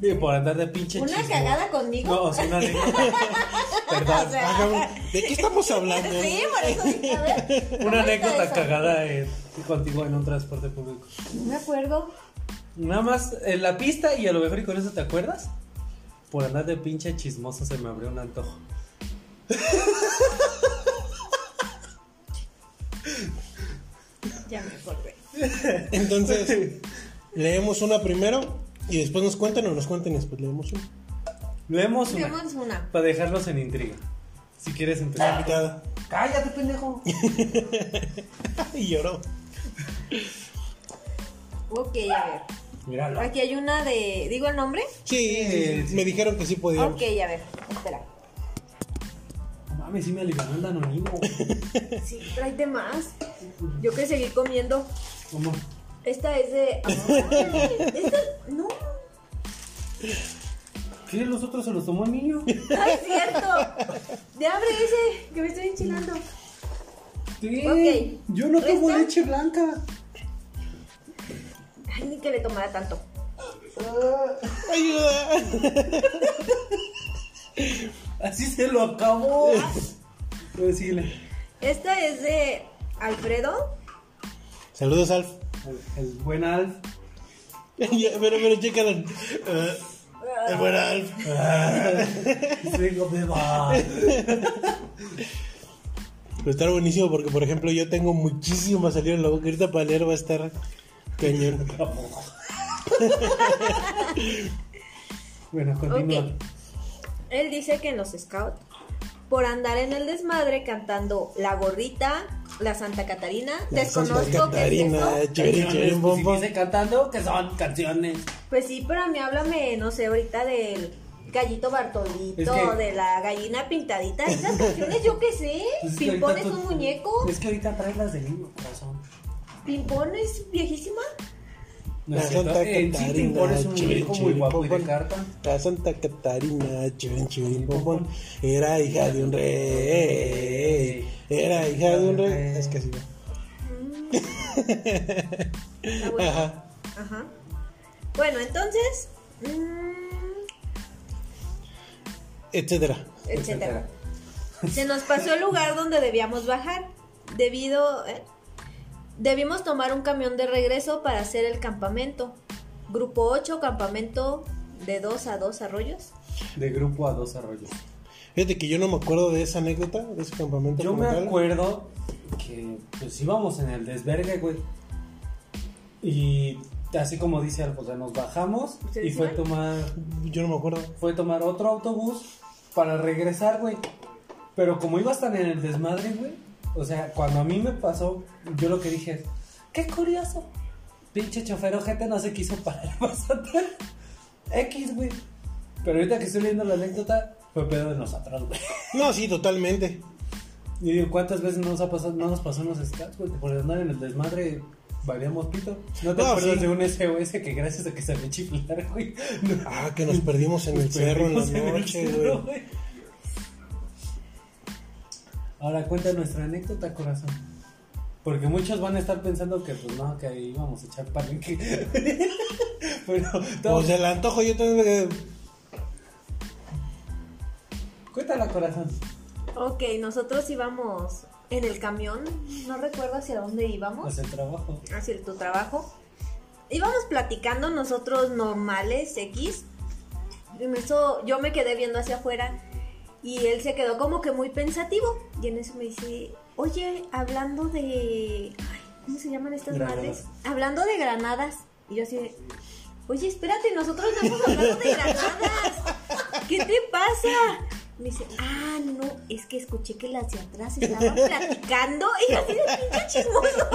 Y por andar de pinche ¿Una cagada conmigo? No, o sea, una anécdota. Perdón. O sea, ¿De qué estamos hablando? Sí, por eso a ver. ¿cómo Una anécdota cagada eh, contigo en un transporte público. No me acuerdo. Nada más en la pista y a lo mejor y con eso te acuerdas. Por andar de pinche chismoso se me abrió un antojo. Ya me acordé. Entonces, leemos una primero y después nos cuentan o nos cuenten y después leemos una. Leemos una. Una. Para dejarlos en intriga. Si quieres empezar. invitada. Cállate, pendejo. Y lloró. Ok, a ver. Míralo. Aquí hay una de. ¿Digo el nombre? Sí, Sí, sí. me dijeron que sí podíamos. Ok, a ver. Espera. Mames, sí me alivianó el danonino. Sí, tráete más. Yo que seguir comiendo. ¿Cómo? Esta es de. Esta. No. ¿Qué? ¿Los otros se los tomó el niño? No es cierto. De abre ese, que me estoy enchilando. Sí. Ok. Yo no tomo ¿Esta? leche blanca. Ay, ni que le tomara tanto. ¡Ayuda! Así se lo acabó. Pues síguele. Esta es de Alfredo. Saludos, Alf. El, el buen Alf. Pero, pero, chécalo. Eh, el buen Alf. Va. Pero estar buenísimo porque, por ejemplo, yo tengo muchísimo a salir en la boca. Ahorita para leer va a estar cañón. Bueno, continúa. Él dice que en los scouts, por andar en el desmadre cantando La Gorrita, La Santa Catarina, La desconozco Santa es Catarina, eso. chévere, chévere, Canciones, bom, pues, si dice cantando, que son canciones. Pues sí, pero a mí háblame, no sé, ahorita del gallito Bartolito, Es que- de la gallina pintadita, esas canciones yo qué sé. Pues es que Pimpón es tú- un muñeco, Es que ahorita traes las de niño, corazón. Pimpón es viejísima. No La es. Santa En sí, Catarina, Pimpón es un chévere, muñeco muy chévere, guapo y de pompón. carta. La Santa Catarina, chivín, pompón, era hija de un rey. Era hija de un rey. Es que así va. Ah, bueno. Ajá. Ajá. Bueno, entonces, mm, Etcétera. etcétera. Se nos pasó el lugar donde debíamos bajar. Debido. eh, debimos tomar un camión de regreso para hacer el campamento. Grupo 8, campamento de 2 a 2 arroyos. De grupo a dos arroyos. Fíjate que yo no me acuerdo de esa anécdota, de ese campamento. Yo me tal. acuerdo que pues íbamos en el desvergue, güey. Y así como dice Alfonso, o sea, nos bajamos ¿Ustedes y fue iban? tomar Yo no me acuerdo. fue tomar otro autobús para regresar, güey. Pero como iba tan en el desmadre, güey. O sea, cuando a mí me pasó, yo lo que dije es, qué curioso. Pinche chofer ojete no se quiso parar más atrás. X, güey. Pero ahorita que estoy leyendo la anécdota, fue pedo de nosotros, güey. No, sí, totalmente. Y digo, ¿cuántas veces nos ha pasado, no nos pasó en los scouts, güey? Por andar en el desmadre, valíamos pito. ¿No te No, acuerdas sí. de un SOS que gracias a que se me chiflar, güey? no- Ah, que nos perdimos en el cerro en la noche, güey. Ahora cuenta nuestra anécdota, corazón. Porque muchos van a estar pensando que, pues no, que ahí íbamos a echar palenque. Pero, todo- Pues el antojo yo también me... cuéntala, corazón. Ok, nosotros íbamos en el camión. No recuerdo hacia dónde íbamos. Haz el trabajo. hacia tu trabajo. Íbamos platicando nosotros normales, X. Y eso yo me quedé viendo hacia afuera y él se quedó como que muy pensativo. Y en eso me dice, oye, hablando de... ay, ¿Cómo se llaman estas Granadas. madres? Hablando de granadas. Y yo así de, oye, espérate, nosotros no estamos hablando de granadas. ¿Qué te pasa? Me dice, ah, no, es que escuché que las de atrás estaban platicando y así de pinche chismoso.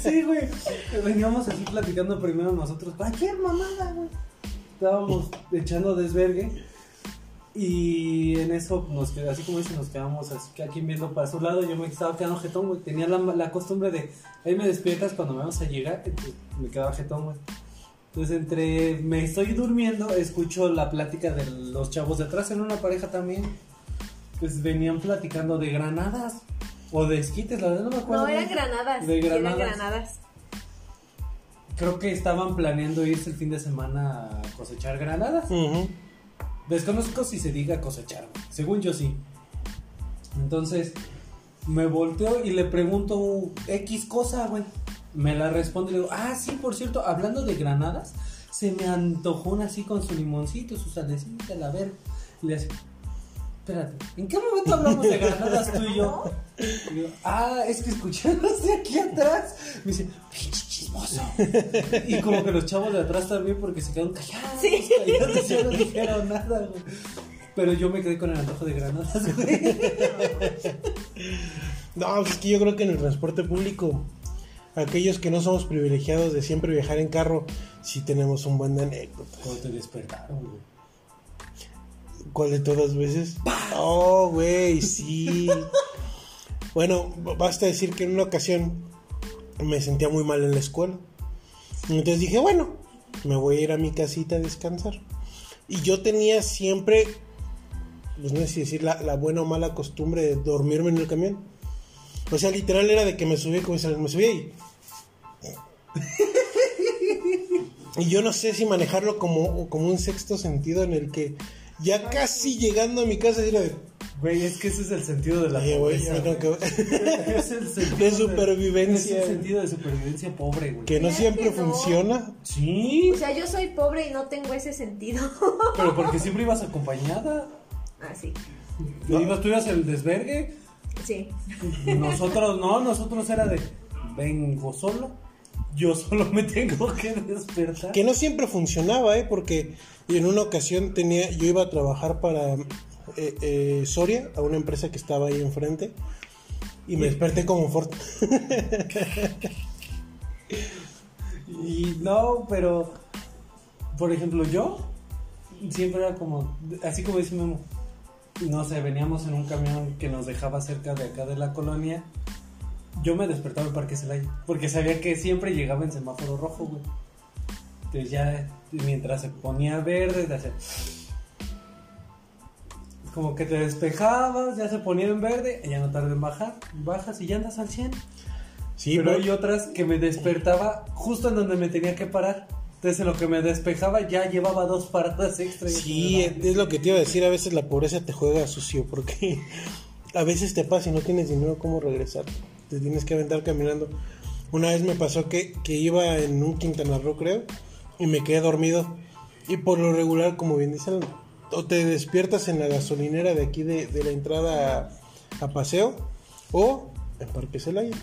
Sí, güey. Veníamos así platicando primero nosotros. Cualquier mamada, güey. Estábamos echando desvergue. Y en eso, nos qued- así como dice, nos quedamos así que aquí viendo para su lado. Yo me estaba quedando jetón, güey. Tenía la, la costumbre de, ahí me despiertas cuando me vamos a llegar. Entonces me quedaba jetón, güey. Entonces, entre me estoy durmiendo, escucho la plática de los chavos de atrás en una pareja también. Pues venían platicando de granadas o de esquites, la verdad no me acuerdo. No, eran granadas. De Eran granadas. granadas. Creo que estaban planeando irse el fin de semana a cosechar granadas. Ujú. Desconozco si se diga cosechar, güey. según yo sí. Entonces, me volteo y le pregunto X cosa, güey. Me la responde y le digo, ah, sí, por cierto, hablando de granadas, se me antojó una así con su limoncito, su salecita, la ver. Y le hace, espérate, ¿en qué momento hablamos de granadas tú y yo? Y yo, ah, es que escuchamos de aquí atrás. Me dice, pinche chismoso. Y como que los chavos de atrás también porque se quedaron callados. Sí. callados y no dijeron nada, güey. Pero yo me quedé con el antojo de granadas, güey. No, pues es que yo creo que en el transporte público, aquellos que no somos privilegiados de siempre viajar en carro, sí tenemos un buen de anécdotas. Te despertaron, güey. ¿Cuál de todas veces? Oh, güey, sí. Bueno, basta decir que en una ocasión me sentía muy mal en la escuela. Entonces dije, bueno, me voy a ir a mi casita a descansar. Y yo tenía siempre, pues no sé si decir la, la buena o mala costumbre de dormirme en el camión. O sea, literal era de que me subía como me subía y... Y yo no sé si manejarlo como, como un sexto sentido en el que ya casi llegando a mi casa era de Güey, es que ese es el sentido de la Oye, pobreza. que- Es el sentido De supervivencia. Es el sentido de supervivencia pobre, güey. que no siempre que no. funciona. Sí, O sea, yo soy pobre y no tengo ese sentido. pero porque siempre ibas acompañada. ah, sí. Ibas, tú ibas el desvergue. Sí. Nosotros no, nosotros era de vengo solo. Yo solo me tengo que despertar. Que no siempre funcionaba, ¿eh? Porque en una ocasión tenía, yo iba a trabajar para eh, eh, Soria, a una empresa que estaba ahí enfrente, y me desperté como Ford. Y no, pero por ejemplo, yo siempre era como así como dice Memo. No sé, veníamos en un camión que nos dejaba cerca de acá de la colonia. Yo me despertaba en Parque Celaya porque sabía que siempre llegaba en semáforo rojo, güey. Entonces ya mientras se ponía verde, te hacía- como que te despejabas, ya se ponía en verde, y ya no tardé en bajar, bajas y ya andas al 100. Sí, pero pero hay otras que me despertaba justo en donde me tenía que parar. Entonces en lo que me despejaba ya llevaba dos paradas extra. sí, es lo que te iba a decir, a veces la pobreza te juega sucio, porque a veces te pasa y no tienes dinero cómo regresar. Te tienes que aventar caminando. Una vez me pasó que, que iba en un Quintana Roo, creo, y me quedé dormido. Y por lo regular, como bien dicen, o te despiertas en la gasolinera de aquí de, de la entrada a, a paseo, o en Parque Celaya.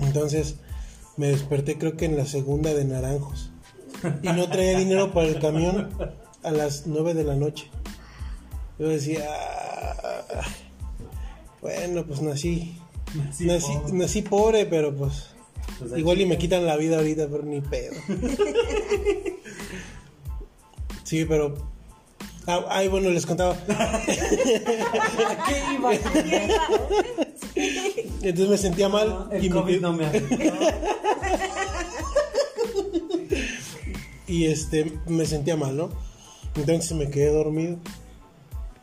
Entonces me desperté creo que en la segunda de Naranjos. Y no traía dinero para el camión a las 9 de la noche. Yo decía, "Ah, bueno, pues nací. Nací Nací, pobre". nací pobre, pero pues Pues, igual y me quitan la vida ahorita, pero ni pedo. Sí, pero... Ah, ay, bueno, les contaba. ¿A qué iba? Entonces me sentía mal. El y me COVID quedé- no me afectó. Y este me sentía mal, ¿no? Entonces me quedé dormido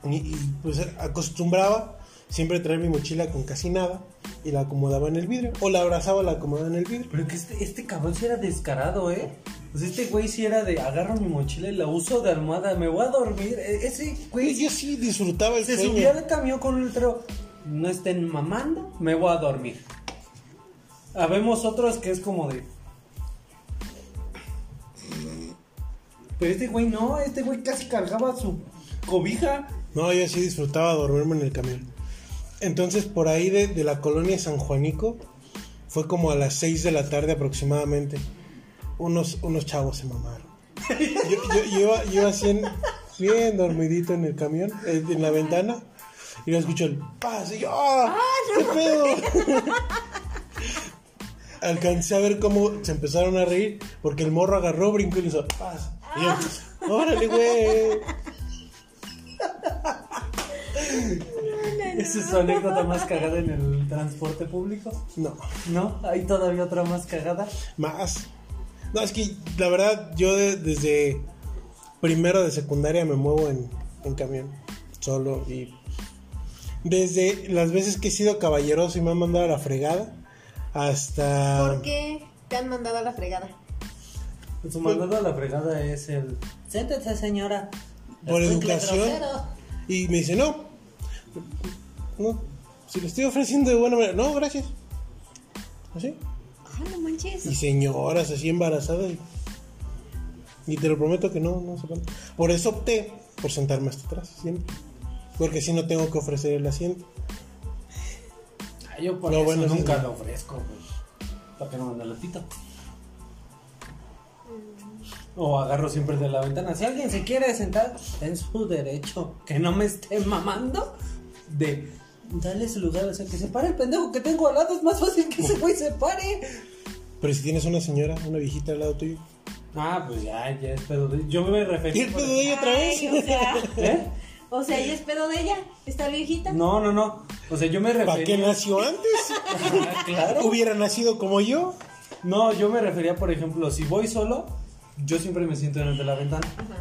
y, y, pues acostumbraba siempre traer mi mochila con casi nada y la acomodaba en el vidrio o la abrazaba, la acomodaba en el vidrio. Pero que este, este cabrón sí era descarado, ¿eh? Pues este güey sí era de agarro mi mochila y la uso de almohada, me voy a dormir. E- Ese güey yo sí disfrutaba el se sueño. subía al camión con un. No estén mamando, me voy a dormir. Habemos otros que es como de. Pero este güey no, este güey casi cargaba su cobija. No, yo sí disfrutaba dormirme en el camión. Entonces por ahí de, de la colonia San Juanico fue como a las 6 de la tarde aproximadamente. Unos, unos chavos se mamaron. Yo, yo- yo iba, yo iba así en- bien dormidito en el camión, en la ventana, y lo escucho el paz, y yo, ¡ah! ¿Qué pedo? Alcancé a ver cómo se empezaron a reír, porque el morro agarró, brincó y le hizo paz. Y yo, órale, güey. Esa es su anécdota más cagada en el transporte público. No. ¿No? ¿Hay todavía otra más cagada? Más. No, es que la verdad, yo de- desde primero de secundaria me muevo en, en camión, solo. Y desde las veces que he sido caballeroso y me han mandado a la fregada, hasta. ¿Por qué te han mandado a la fregada? Su mandado a la fregada es el. Siéntese, señora. Por educación. grosero". Y me dice, no. No. Si le estoy ofreciendo de buena manera. No, gracias. Así. Ah, no manches. Y señoras así embarazadas. Y, y te lo prometo que no, no se puede. Por eso opté por sentarme hasta atrás, siempre. Porque si no tengo que ofrecer el asiento. Ay, yo por No, eso bueno, nunca sí. lo ofrezco, güey. Para que no me ande el pito. O agarro siempre de la ventana. Si alguien se quiere sentar, en su derecho. Que no me esté mamando de darle su lugar. O sea, que se pare el pendejo que tengo al lado. Es más fácil que ese güey se pare. Pero si tienes una señora, una viejita al lado tuyo. Ah, pues ya, ya es pedo de... Yo me ¿Y refería... el pedo de ella otra vez? Ay, o sea, ¿Eh? o sea, ¿y es pedo de ella? ¿Está viejita? No, no, no. O sea, yo me refería... ¿Para qué nació antes? Ah, claro. Hubiera nacido como yo. No, yo me refería, por ejemplo, si voy solo, yo siempre me siento en el de la ventana. Ajá.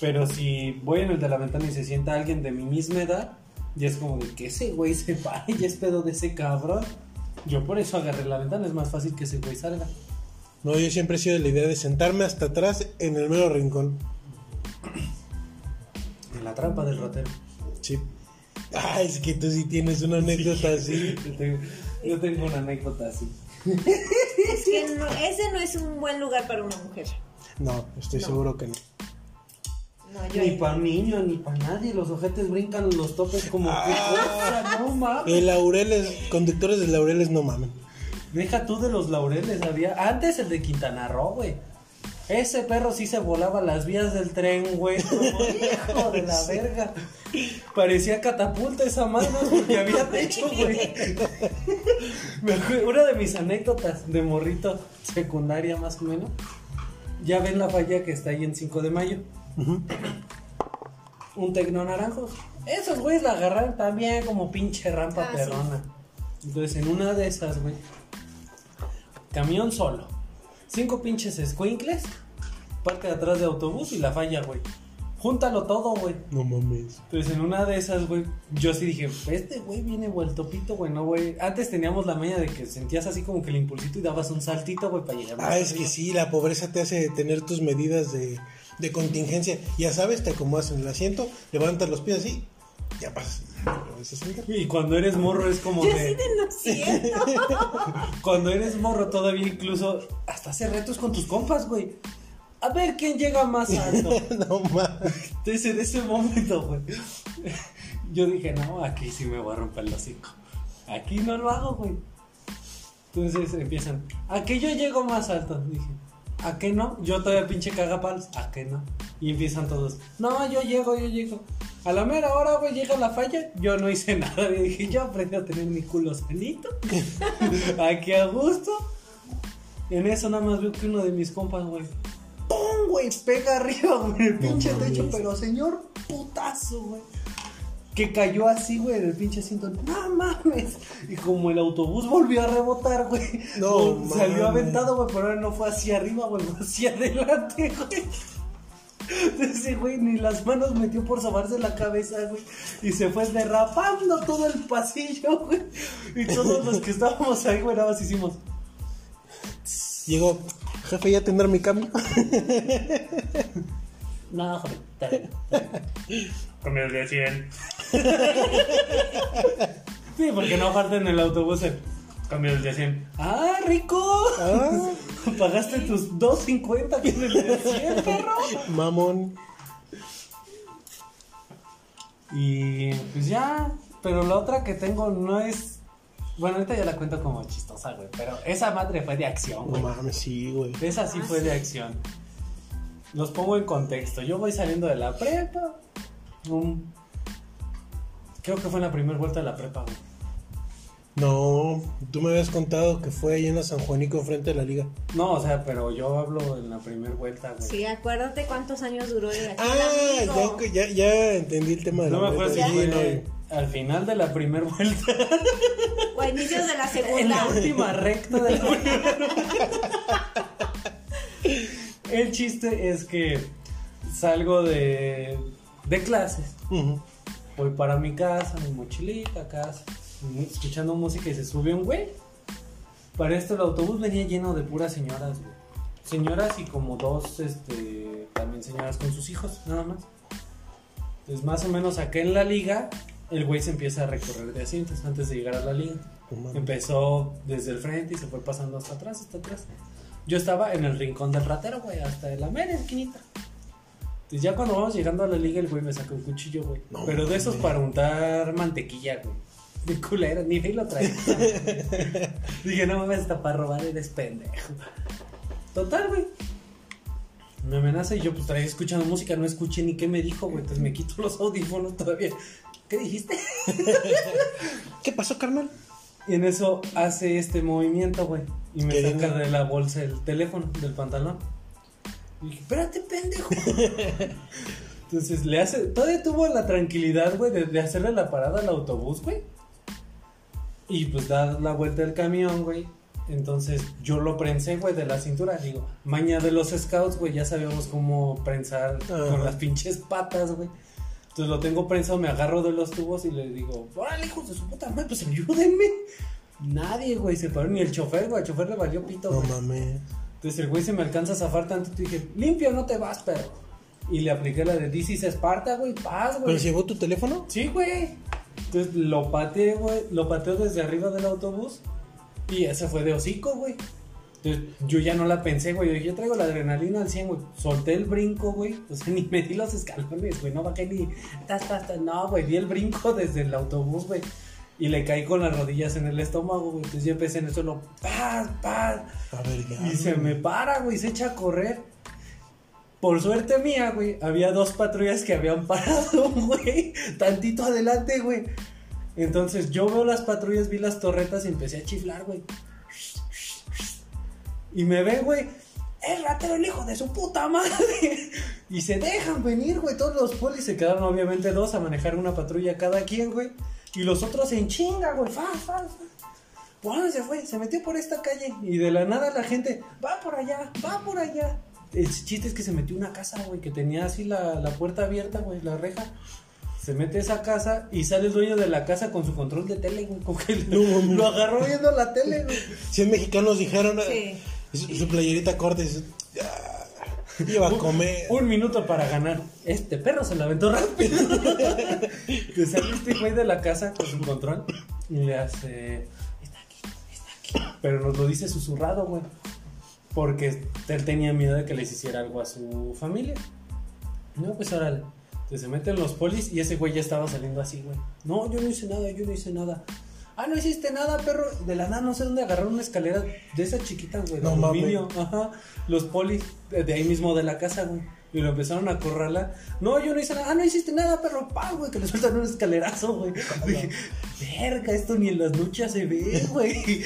Pero si voy en el de la ventana y se sienta alguien de mi misma edad, ya es como de que ese güey se pare, ya es pedo de ese cabrón. Yo por eso agarré la ventana, es más fácil que ese güey salga. No, yo siempre he sido de la idea de sentarme hasta atrás en el mero rincón. En la trampa del ratero. Sí. Ay, es que tú sí tienes una anécdota así. Yo tengo, yo tengo una anécdota así. Es que no- ese no es un buen lugar para una mujer. No, estoy No. seguro que no. No, yo Ni para niños, ni para nadie. Los ojetes brincan los topes como que Ah. cosa, no mames. Eh, laureles, conductores de laureles no mamen. Deja tú de los laureles, había. Antes el de Quintana Roo, güey. Ese perro sí se volaba las vías del tren, güey. Como hijo de la verga. Parecía catapulta esa mano porque había techo, güey. Una de mis anécdotas de morrito secundaria, más o menos. Ya ven la falla que está ahí en 5 de mayo. Un tecno naranjos. Esos güeyes la agarraron también como pinche rampa Ah, sí. perrona. Entonces, en una de esas, güey, camión solo. Cinco pinches squinkles, parte de atrás de autobús y la falla, güey. Júntalo todo, güey. No mames. Entonces, en una de esas, güey, yo sí dije, este güey viene vuelto pito, güey, no, güey. Antes teníamos la maña de que sentías así como que el impulsito y dabas un saltito, güey, para llegar. Ah, es arriba. que sí, la pobreza te hace tener tus medidas de, de contingencia. Ya sabes, te acomodas en el asiento, levantas los pies así, ya pasas. Y cuando eres morro es como Yo de... Cuando eres morro todavía incluso hasta hacer retos con tus compas, güey. A ver quién llega más alto. no mames. Entonces en ese momento, güey. Yo dije, no, aquí sí me voy a romper el hocico. Aquí no lo hago, güey. Entonces empiezan, ¿a qué yo llego más alto? Dije, ¿a qué no? Yo todavía pinche cagapalos, ¿a qué no? Y empiezan todos, no, yo llego, yo llego. A la mera hora, güey, llega la falla, yo no hice nada. Y dije, yo aprendí a tener mi culo sanito. Aquí a gusto. En eso nada más veo que uno de mis compas, güey. ¡Pum, güey! Pega arriba, güey, el pinche techo, pero señor putazo, güey. Que cayó así, güey, en el pinche asiento. ¡No mames! Y como el autobús volvió a rebotar, güey. No güey, Salió aventado, güey, pero ahora no fue hacia arriba, güey, fue hacia adelante, güey. Ese güey ni las manos metió por sobarse la cabeza, güey. Y se fue derrapando todo el pasillo, güey. Y todos los que estábamos ahí, güey, nada más hicimos. Llegó, jefe, ya tendrá mi cambio. No, joder, está bien. Con el de 100. Sí, porque no falta en el autobús cambio el de 100. ¡Ah, rico! Ah. Pagaste tus 2.50 con el de 100, perro. Mamón. Y pues ya, pero la otra que tengo no es. Bueno, ahorita ya la cuento como chistosa, güey. Pero esa madre fue de acción, No güey. mames, sí, güey. Esa sí Ah, fue sí. de acción. Los pongo en contexto. Yo voy saliendo de la prepa. un- Creo que fue en la primera vuelta de la prepa, güey. No, tú me habías contado que fue ahí en la San Juanico frente de la liga. No, o sea, pero yo hablo en la primera vuelta, güey. Sí, acuérdate cuántos años duró el Ah, ya, ya, ya entendí el tema de No la me acuerdo si fue no, al final de la primera vuelta. O a inicios de la En segunda. la última recta de la primera El chiste es que salgo de, de clases. Voy para mi casa, mi mochilita, casa, escuchando música y se sube un güey. Para esto el autobús venía lleno de puras señoras, güey. Señoras y como dos, este, también señoras con sus hijos, nada más. Entonces más o menos acá en la liga, el güey se empieza a recorrer de asientos antes de llegar a la liga. No mames. Empezó desde el frente y se fue pasando hasta atrás, hasta atrás. Yo estaba en el rincón del ratero, güey, hasta la mera esquinita. Entonces ya cuando vamos llegando a la liga, el güey me saca un cuchillo, güey. No Pero de esos mames. para untar mantequilla, güey. De culera, ni fe lo traía. Dije, no mames, hasta para robar eres pendejo. Total, güey. Me amenaza y yo pues traía escuchando música, no escuché ni qué me dijo, güey. Entonces me quito los audífonos todavía. ¿Qué dijiste? ¿Qué pasó, carnal? Y en eso hace este movimiento, güey. Y me saca de la bolsa el teléfono, del pantalón. Y dije, espérate, pendejo. Entonces le hace. Todavía tuvo la tranquilidad, güey, de, de hacerle la parada al autobús, güey. Y pues da la vuelta del camión, güey. Entonces yo lo prensé, güey, de la cintura. Digo, maña de los scouts, güey, ya sabíamos cómo prensar con las pinches patas, güey. Entonces lo tengo prensado, me agarro de los tubos y le digo, órale, hijos de su puta madre, pues ayúdenme. Nadie, güey, se paró, ni el chofer, güey, al chofer le valió pito, No güey. mames. Entonces el güey se me alcanza a zafar tanto y dije, limpio, no te vas, perro. Y le apliqué la de is Esparta, güey, paz, güey. ¿Pero se llevó tu teléfono? Sí, güey. Entonces lo pateé, güey. Lo pateó desde arriba del autobús. Y ese fue de hocico, güey. Entonces yo ya no la pensé, güey. Yo dije, yo traigo la adrenalina al 100, güey. Solté el brinco, güey. O sea, ni me di los escalones, güey. No bajé ni. Tas, tas, tas. No, güey. Di el brinco desde el autobús, güey. Y le caí con las rodillas en el estómago, güey. Entonces yo empecé en el suelo. ¡Paz, paz! A ver, ya. Y se me para, güey, se echa a correr. Por suerte mía, güey, había dos patrullas que habían parado, güey, tantito adelante, güey. Entonces yo veo las patrullas, vi las torretas y empecé a chiflar, güey. Y me ven, güey, es ratero el hijo de su puta madre. Y se dejan venir, güey, todos los polis se quedaron obviamente dos a manejar una patrulla cada quien, güey. Y los otros en chinga, güey, fa, fa, fa. Bueno, se fue, se metió por esta calle y de la nada la gente va por allá, va por allá. El chiste es que se metió una casa, güey, que tenía así la, la puerta abierta, güey, la reja. Se mete a esa casa y sale el dueño de la casa con su control de tele, güey. Como que No, lo agarró viendo la tele, güey. 100 mexicanos dijeron Sí. Su, su playerita corta y dice, "Ya, iba a comer. Un minuto para ganar. Este perro se la aventó rápido. que sale este güey de la casa con su control y le hace. Está aquí, está aquí. Pero nos lo dice susurrado, güey. Porque él tenía miedo de que les hiciera algo a su familia. No, pues órale. Entonces se meten los polis y ese güey ya estaba saliendo así, güey. No, yo no hice nada, yo no hice nada. Ah, no hiciste nada, perro. De la nada, no sé dónde agarraron una escalera de esas chiquitas, güey. De No aluminio. Ajá. Los polis de ahí mismo de la casa, güey. Y lo empezaron a corralar. No, yo no hice nada. Ah, no hiciste nada, perro. Pa, güey, que le sueltan un escalerazo, güey. Dije, verga, esto ni en las luchas se ve, güey.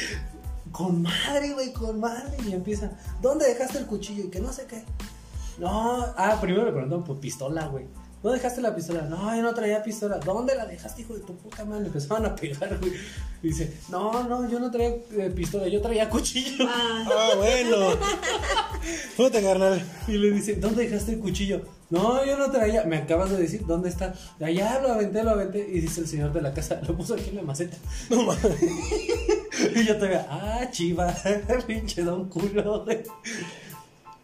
Con madre, güey, con madre. Y empieza, ¿dónde dejaste el cuchillo? Y que no sé qué. No, ah, primero le preguntaron por pistola, güey. ¿Dónde dejaste la pistola? No, yo no traía pistola. ¿Dónde la dejaste, hijo de tu puta madre? Le empezaban a pegar, güey. Dice, no, no, yo no traía eh, pistola, yo traía cuchillo. Ah, Ah, bueno. Puta, carnal. Y le dice, ¿dónde dejaste el cuchillo? No, yo no traía. Me acabas de decir, ¿dónde está? Allá lo aventé, lo aventé. Y dice el señor de la casa, lo puso aquí en la maceta. No mames. Y yo todavía, ah, chiva, pinche don culo, güey.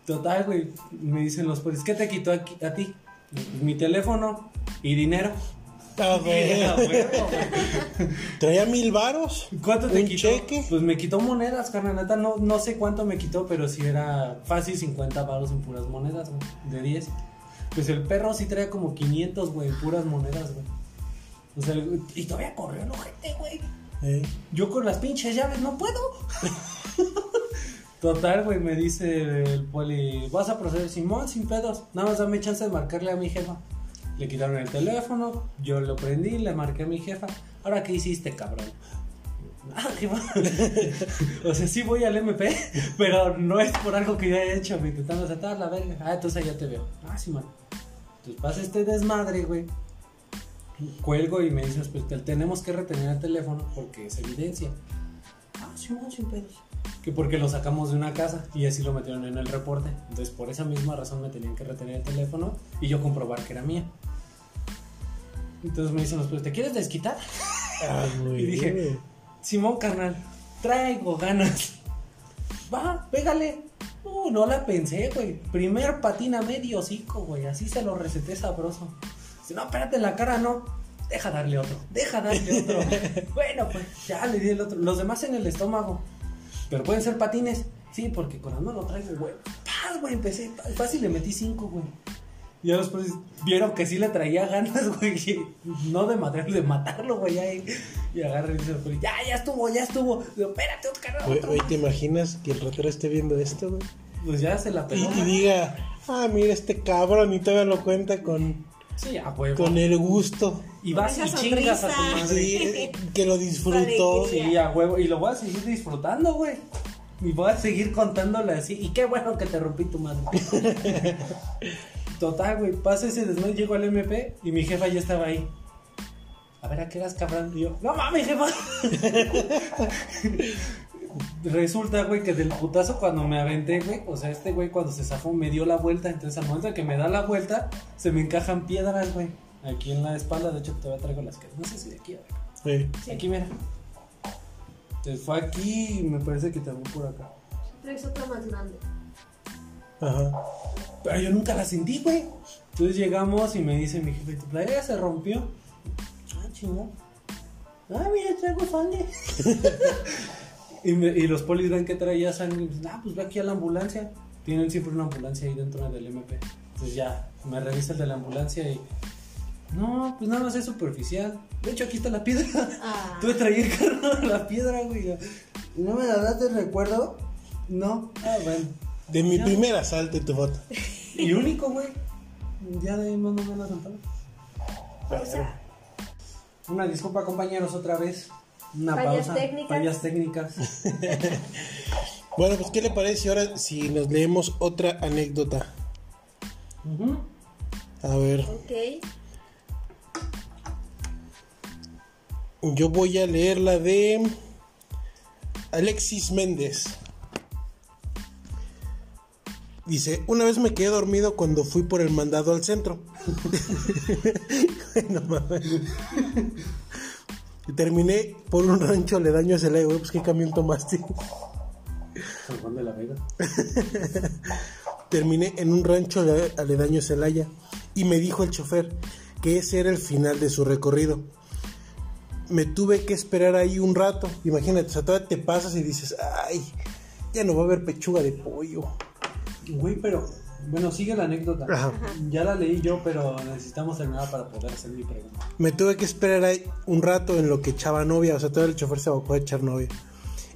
Total, güey. Me dicen los policías, ¿qué te quitó aquí- a ti? Mi teléfono y dinero. Traía mil varos. ¿Cuánto te ¿Un quitó? cheque? Pues me quitó monedas, carnal. neta, No, no sé cuánto me quitó, pero sí era fácil 50 baros en puras monedas, güey. De 10. Pues el perro sí traía como 500, güey, en puras monedas, güey. O sea, y todavía corrió el ojete, güey. Eh, Yo con las pinches llaves no puedo. Total, güey, me dice el poli, vas a proceder Simón sin pedos. Nada más dame chance de marcarle a mi jefa. Le quitaron el teléfono, yo lo prendí, le marqué a mi jefa. Ahora, ¿qué hiciste, cabrón? Ah, jefa. o sea, sí voy al MP, pero no es por algo que yo haya hecho, me intentaron asaltar la verga. Ah, entonces ya te veo. Ah, sí, man. Entonces pasa este desmadre, güey. Cuelgo y me te- tenemos que retener el teléfono porque es evidencia. Ah, sí, sin pedos. Que porque lo sacamos de una casa y así lo metieron en el reporte. Entonces, por esa misma razón me tenían que retener el teléfono y yo comprobar que era mía. Entonces me dicen los policías, ¿te quieres desquitar? ah. Y dije, Simón, carnal, traigo ganas. Va, pégale. Uh, no la pensé, güey. Primer patina medio hocico, güey. Así se lo receté sabroso. Dice, no, espérate en la cara, no. Deja darle otro. Deja darle otro. bueno, pues ya le di el otro. Los demás en el estómago. Pero pueden ser patines. Sí, porque con las manos traigo, güey. Paz, güey, empecé. Fácil le metí cinco, güey. Y ya después vieron que sí le traía ganas, güey. y No de madre, de matarlo, güey. ahí. Y agarra y dice, pues, ya, ya estuvo, ya estuvo. Digo, espérate, otro carnal, Güey, güey, ¿te imaginas que el ratero esté viendo esto, güey? Pues ya se la Y, pegó. y diga, ah, mira este cabrón, y todavía lo cuenta con, Sí, a huevo. con el gusto. Y vas y chingas a tu madre. Sí, eh, que lo disfrutó. Sí. Sí, a huevo. Y lo voy a seguir disfrutando, güey. Y voy a seguir contándole así. Y qué bueno que te rompí tu madre. Total, güey. Pasa ese desmadre, llego al MP y mi jefa ya estaba ahí. A ver, ¿a qué eras cabrón? Y yo, no mames, jefa. Resulta, güey, que del putazo cuando me aventé, güey, o sea, este güey cuando se zafó me dio la vuelta, entonces al momento de que me da la vuelta, se me encajan piedras, güey, aquí en la espalda, de hecho todavía traigo las que, no sé si de aquí, a ver. Sí. Aquí, mira. Entonces fue aquí y me parece que también por acá. Traes otra más grande. Ajá. Pero yo nunca la sentí, güey. Entonces llegamos y me dice mi jefe, ¿tu playera se rompió? Ah, chingón. Ah, mira, traigo sangre. y, me- y los polis ven que traía sangre y dicen, ah, pues ve aquí a la ambulancia. Tienen siempre una ambulancia ahí dentro del MP. Entonces ya, me revisa el de la ambulancia y... No, pues nada más es superficial. De hecho, aquí está la piedra. Ah. Tú traí el carro de la piedra, güey. ¿No me la das de recuerdo? No. Ah, bueno. De mi Ya. primer asalto en tu foto. Y único, güey. Ya de ahí más no me la sea, Una disculpa, compañeros, otra vez. Una Fallas pausa. técnicas. Fallas técnicas. Bueno, pues ¿qué le parece ahora si nos leemos otra anécdota? A ver, ok. yo voy a leer la de Alexis Méndez. Dice, una vez me quedé dormido cuando fui por el mandado al centro. No mames. Y terminé por un rancho aledaño a Celaya, güey, pues qué camión tomaste. San Juan de la Vega. Terminé en un rancho ale- aledaño a Celaya y me dijo el chofer que ese era el final de su recorrido. Me tuve que esperar ahí un rato. Imagínate, o sea, todavía te pasas y dices, ay, ya no va a haber pechuga de pollo. Güey, pero. Bueno, sigue la anécdota. Ajá. Ya la leí yo, pero necesitamos terminar para poder hacer mi pregunta. Me tuve que esperar ahí un rato en lo que echaba novia, o sea, todo el chofer se abocó a echar novia.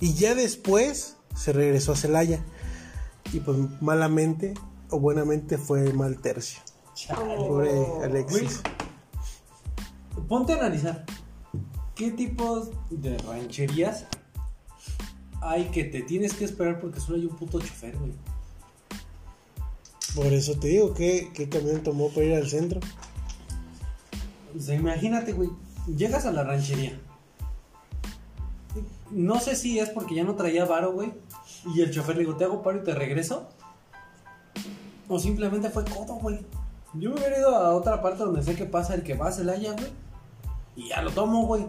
Y ya después se regresó a Celaya. Y pues malamente o buenamente fue mal tercio. Pobre Güey, Alexis. ponte a analizar. ¿Qué tipos de rancherías hay que te tienes que esperar porque solo hay un puto chofer, güey? Por eso te digo, ¿qué, qué camión tomó para ir al centro? O sea, imagínate, güey. Llegas a la ranchería. No sé si es porque ya no traía varo, güey. Y el chofer le digo, te hago paro y te regreso. O simplemente fue codo, güey. Yo me hubiera ido a otra parte donde sé que pasa el que va a Celaya, güey. Y ya lo tomo, güey.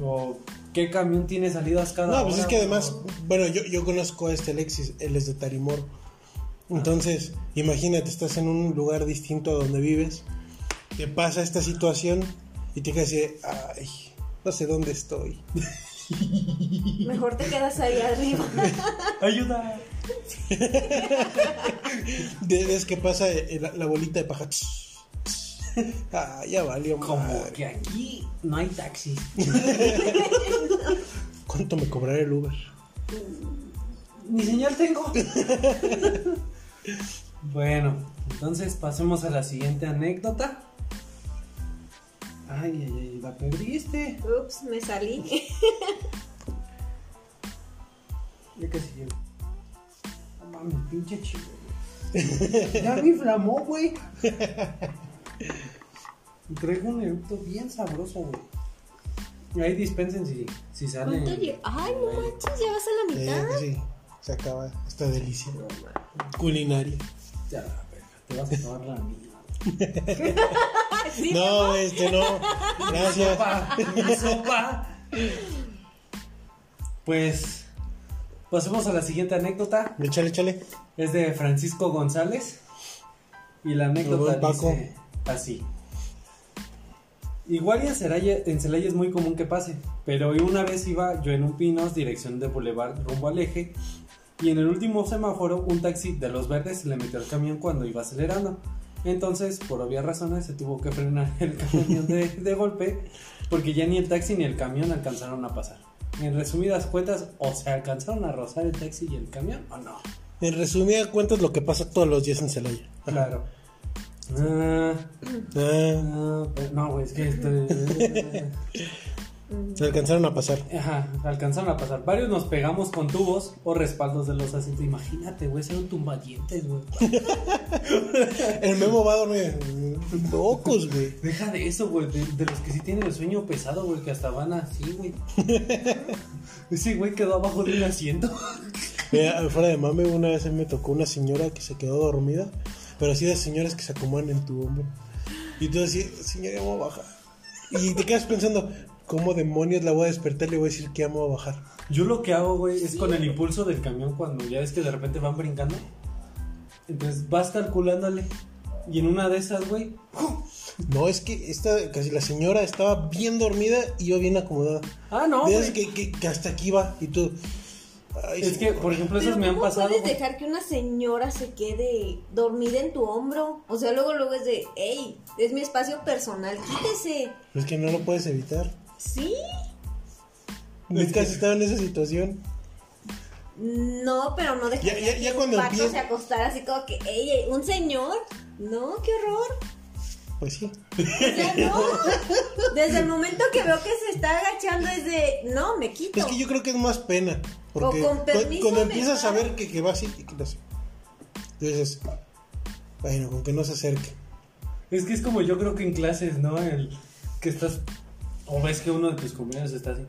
O qué camión tiene salidas cada No, pues hora, es que además, bueno, yo, yo conozco a este Alexis, él es de Tarimor. Entonces, imagínate, estás en un lugar distinto a donde vives, te pasa esta situación y te quedas así, ay, no sé dónde estoy. Mejor te quedas ahí arriba. ¡Ayuda! Ves que pasa eh, la, la bolita de paja. Ah, ya valió Como madre. que aquí no hay taxis. ¿Cuánto me cobrará el Uber? Ni señal tengo. bueno, entonces pasemos a la siguiente anécdota. Ay, ay, ay, la perdiste. Ups, me salí. Ya casi llego. No mames, pinche chico. Ya me inflamó, güey. Traigo un eructo bien sabroso, güey. Ahí dispensen si, si sale. ¿Cuánto lle- Ay, no manches, ya vas a la Eh, mitad. sí, se acaba esta delicia culinaria. Ya, verga, te vas a tomar la mía. Sí, No, este no. Gracias. sopa, mi sopa. Pues pasemos a la siguiente anécdota. Échale, échale. Es de Francisco González. Y la anécdota buen Paco. dice así. Igual en Celaya, en Celaya es muy común que pase, pero una vez iba yo en un Pinos, dirección de Boulevard rumbo al eje, y en el último semáforo un taxi de los verdes se le metió al camión cuando iba acelerando. Entonces, por obvias razones, se tuvo que frenar el camión de, de golpe, porque ya ni el taxi ni el camión alcanzaron a pasar. En resumidas cuentas, o se alcanzaron a rozar el taxi y el camión, o no. En resumidas cuentas, lo que pasa todos los días en Celaya. Claro. Ah, Ah, no, güey, es que estoy- se alcanzaron a pasar. Ajá, alcanzaron a pasar. Varios nos pegamos con tubos o respaldos de los asientos. Imagínate, güey, ser un tumbadientes, güey. El memo va a dormir. Locos, güey. Deja de eso, güey. De, de los que sí tienen el sueño pesado, güey, que hasta van así, güey. Ese güey quedó abajo de un asiento. Mira, fuera de mame, una vez me tocó una señora que se quedó dormida, pero así de señoras que se acomodan en tu hombro. Y tú así, señora, ya me voy a bajar. Y te quedas pensando, ¿cómo demonios la voy a despertar? Le voy a decir que ya me voy a bajar. Yo lo que hago, güey, es con el impulso del camión cuando ya ves que de repente van brincando. Entonces vas calculándole. Y en una de esas, güey, No, es que esta, casi la señora estaba bien dormida y yo bien acomodada. Ah, no, que hasta aquí va y tú. Ay, Es que, por ejemplo, esas me han ¿cómo pasado. puedes dejar que una señora se quede dormida en tu hombro? O sea, luego luego es de, hey, es mi espacio personal, quítese. Es que no lo puedes evitar. ¿Sí? Nunca has estado en esa situación. No, pero no dejar Ya- ya- que ya un cuando empieza- se acostara así como que, ey, ey, un señor. No, qué horror. Pues sí. O sea, no. Desde el momento que veo que se está agachando es de, no, me quito. Es que yo creo que es más pena. Porque O con cu- permiso, cuando empiezas a ver que, que va así y que lo hace. Dices, bueno, con que no se acerque. Es que es como yo creo que en clases, ¿no? El que estás. O ves que uno de tus compañeros está así.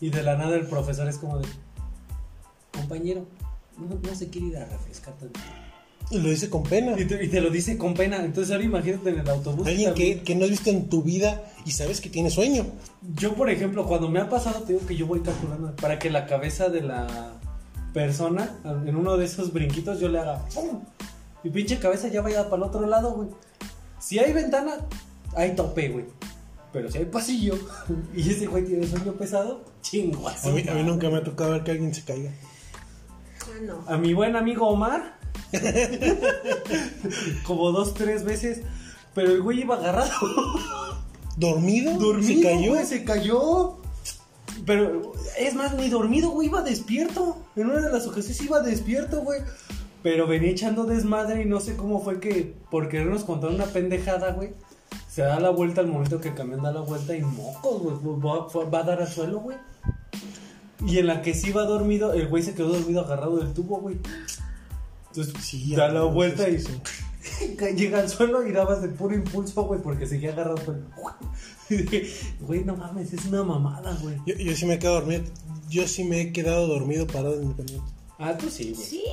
Y de la nada el profesor es como de. Compañero, no, no se quiere ir a refrescar tanto. Y lo dice con pena. Y te, y te lo dice con pena. Entonces ahora imagínate en el autobús. Alguien que, no has visto en tu vida y sabes que tiene sueño. Yo, por ejemplo, cuando me ha pasado, te digo que yo voy calculando para que la cabeza de la persona, en uno de esos brinquitos, yo le haga ¡pum! Mi pinche cabeza ya vaya para el otro lado, güey. Si hay ventana, hay tope, güey. Pero si hay pasillo y ese güey tiene sueño pesado, chinguas. A mí, a mí nunca me ha tocado ver que alguien se caiga. Ah, no. A mi buen amigo Omar, como dos, tres veces, pero el güey iba agarrado. ¿Dormido? Dormido, ¿Se cayó? güey, se cayó. Pero es más, ni dormido, güey, iba despierto. En una de las ocasiones iba despierto, güey. Pero venía echando desmadre y no sé cómo fue que, por querernos contar una pendejada, güey, se da la vuelta al momento que el camión da la vuelta y mocos, güey, va, va- va a dar al suelo, güey. Y en la que sí iba dormido, el güey se quedó dormido agarrado del tubo, güey. Entonces, Sí, da la vuelta y sí, llega al suelo y dabas de puro impulso, güey, porque seguía agarrado. Pues. Y dije, Güey, no mames, es una mamada, güey. Yo, yo sí me he quedado dormido. Yo sí me he quedado dormido parado en mi camión. Ah, tú sí, güey. Sí.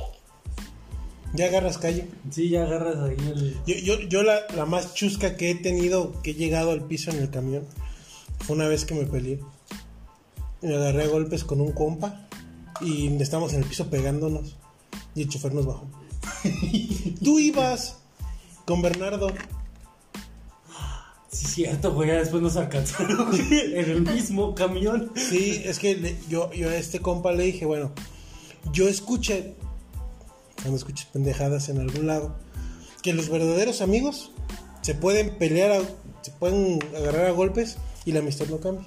Ya agarras calle. Sí, ya agarras ahí el. Yo, yo, yo la, la más chusca que he tenido, que he llegado al piso en el camión, fue una vez que me peleé. Me agarré a golpes con un compa y estamos en el piso pegándonos. Y el chofer nos bajó. Tú ibas con Bernardo. Sí, cierto, güey, ya después nos alcanzaron en el mismo camión. Sí, es que le- yo, yo a este compa le dije, bueno, yo escuché, cuando escuches pendejadas en algún lado, que los verdaderos amigos se pueden pelear, a- se pueden agarrar a golpes y la amistad no cambia.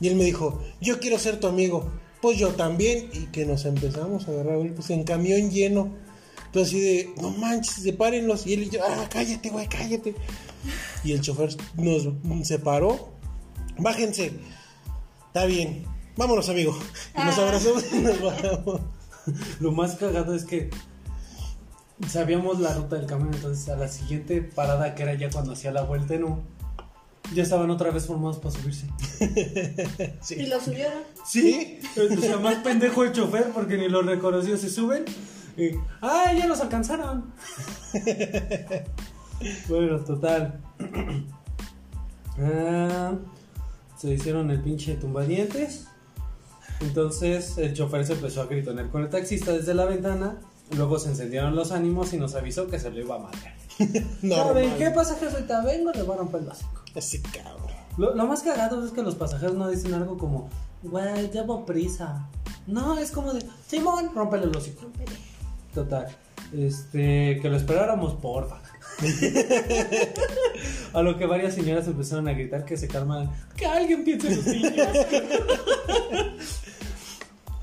Y él me dijo, yo quiero ser tu amigo. Pues yo también. Y que nos empezamos a agarrar golpes en camión lleno. Entonces así de, no manches, sepárenlos. Y él y yo, ah, cállate, güey, cállate. Y el chofer nos separó. Bájense. Está bien. Vámonos, amigo. Y nos Ah. abrazamos y nos bajamos. Lo más cagado es que sabíamos la ruta del camión, entonces a la siguiente parada, que era ya cuando hacía la vuelta en U, ya estaban otra vez formados para subirse. Y lo subieron. Sí. O sea, más pendejo el chofer porque ni lo reconoció, se suben. Y, ¡Ah, ya nos alcanzaron! bueno, total. Ah, se hicieron el pinche tumbadientes. Entonces el chofer se empezó a gritonear con el taxista desde la ventana. Luego se encendieron los ánimos y nos avisó que se lo iba a madre. ¿Saben qué pasajeros ahorita vengo? Le voy a romper el básico. Ese cabrón. Lo, lo más cagado es que los pasajeros no dicen algo como, güey, llevo prisa. No, es como de, Simón, rómpele el hocico. Total. Este, que lo esperáramos, porfa. a lo que varias señoras empezaron a gritar que se calman. Que alguien piense en los niños.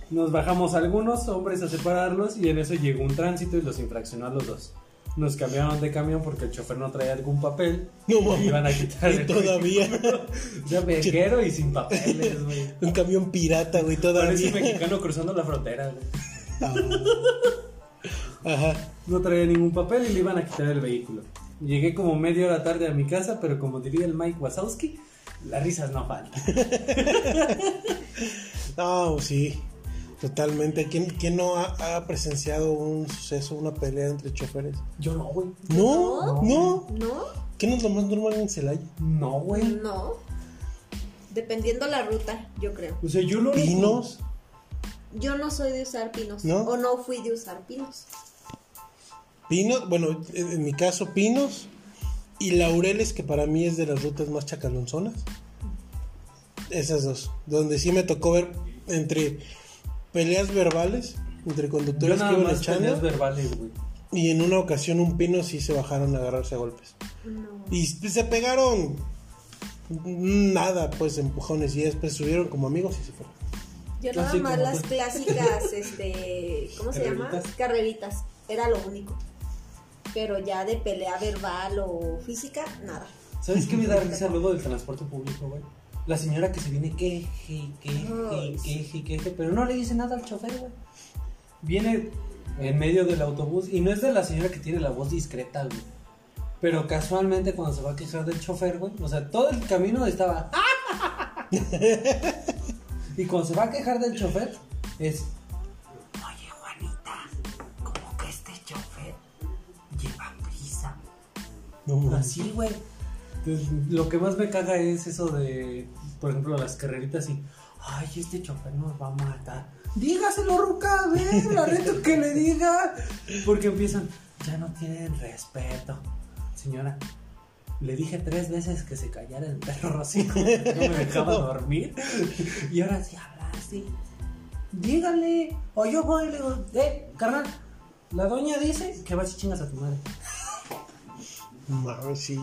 Nos bajamos algunos hombres a separarlos y en eso llegó un tránsito y los infraccionó a los dos. Nos cambiaron de camión porque el chofer no traía algún papel. No y iban a quitar Y el todavía. Ya veguero y sin papeles, güey. Un camión pirata, güey, Parece todavía. mexicano cruzando la frontera, güey. Ajá. No traía ningún papel y le iban a quitar el vehículo. Llegué como media hora tarde a mi casa, pero como diría el Mike Wazowski, las risas no faltan. No, sí. Totalmente. ¿Quién, quién no ha, ha presenciado un suceso, una pelea entre choferes? Yo no, güey. No, no. ¿No? ¿Qué no es lo más normal en Celaya? No, güey. No. Dependiendo la ruta, yo creo. O sea, yo lo Pinos. Yo no soy de usar pinos. ¿No? O no fui de usar pinos. Pinos, bueno, en, en mi caso, Pinos y Laureles, que para mí es de las rutas más chacalonzonas. Esas dos, donde sí me tocó ver entre peleas verbales, entre conductores que iban más echando, peleas verbales, güey. y en una ocasión un pino sí se bajaron a agarrarse a golpes. Y se pegaron nada, pues empujones, y después subieron como amigos y se fueron. Yo nada más las clásicas, este, ¿cómo se llama? Carreritas. Carreritas. Era lo único. Pero ya de pelea verbal o física, nada. ¿Sabes qué me da risa luego del transporte público, güey? La señora que se viene queje, queje, queje, queje, pero no le dice nada al chofer, güey. Viene en medio del autobús y no es de la señora que tiene la voz discreta, güey. Pero casualmente cuando se va a quejar del chofer, güey, o sea, todo el camino estaba... y cuando se va a quejar del chofer, es... Oye, Juanita, como que este chofer lleva prisa. No. Así, güey. Lo que más me caga es eso de, por ejemplo, las carreritas y, ay, este chofer nos va a matar. Dígaselo, Ruca, a ver, la neta que le diga. Porque empiezan, ya no tienen respeto. Señora, le dije tres veces que se callara el perro así, no me dejaba dormir. Y ahora sí habla así. Dígale, o yo voy y le digo, eh, carnal, la doña dice que vas y chingas a tu madre. Mames, sí.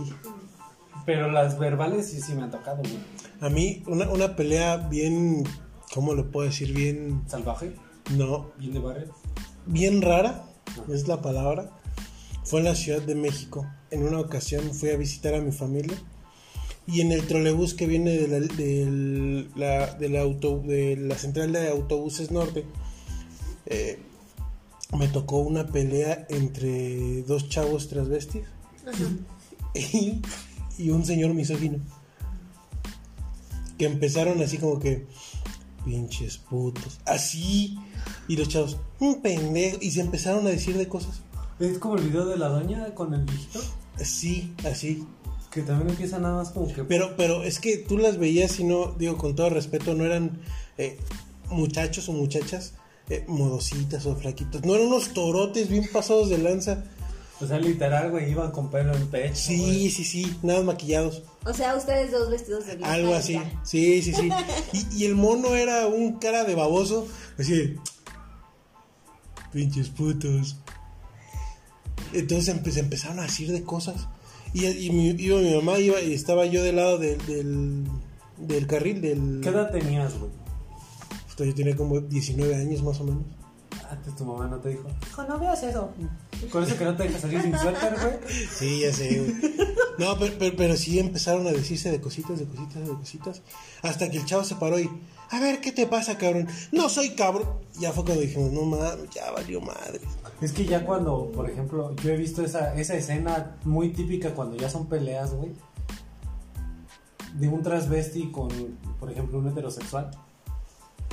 Pero las verbales sí, sí me han tocado, güey. A mí, una, una pelea bien, ¿cómo lo puedo decir? Bien, Salvaje, no, bien de barrio. bien rara, es la palabra. Fue en la Ciudad de México. En una ocasión fui a visitar a mi familia y en el trolebús que viene de la, del- la- de la auto- de la central de autobuses norte, eh, me tocó una pelea entre dos chavos transvestis y, y un señor misógino. Que empezaron así como que, pinches putos, así. Y los chavos, un pendejo. Y se empezaron a decir de cosas. Es como el video de la doña con el viejito, Así, así. que también empieza nada más como que... Pero, pero es que tú las veías y no, digo, con todo respeto, no eran eh, muchachos o muchachas eh, modositas o flaquitos. No eran unos torotes bien pasados de lanza. O sea, literal, güey, iban con pelo en pecho. Sí, güey. sí, sí, nada maquillados. O sea, ustedes dos vestidos de blanca Algo así. ya. Sí, sí, sí. Y, y el mono era un cara de baboso. Así de. Pinches putos. Entonces empe- se empezaron a decir de cosas. Y, y mi, iba mi mamá iba, y estaba yo del lado del, del, del carril. Del, ¿Qué edad tenías, güey? Yo tenía como 19 años más o menos. Antes tu mamá no te dijo. Hijo, no veas eso. Con eso que no te dejas salir sin suéter, güey. Sí, ya sé, güey. No, pero, pero, pero sí empezaron a decirse de cositas, de cositas, de cositas. Hasta que el chavo se paró y, a ver, ¿qué te pasa, cabrón? No soy cabrón. Ya fue cuando dijimos, no mames, ya valió madre. Es que ya cuando, por ejemplo, yo he visto esa, esa escena muy típica cuando ya son peleas, güey. De un transvesti con, por ejemplo, un heterosexual.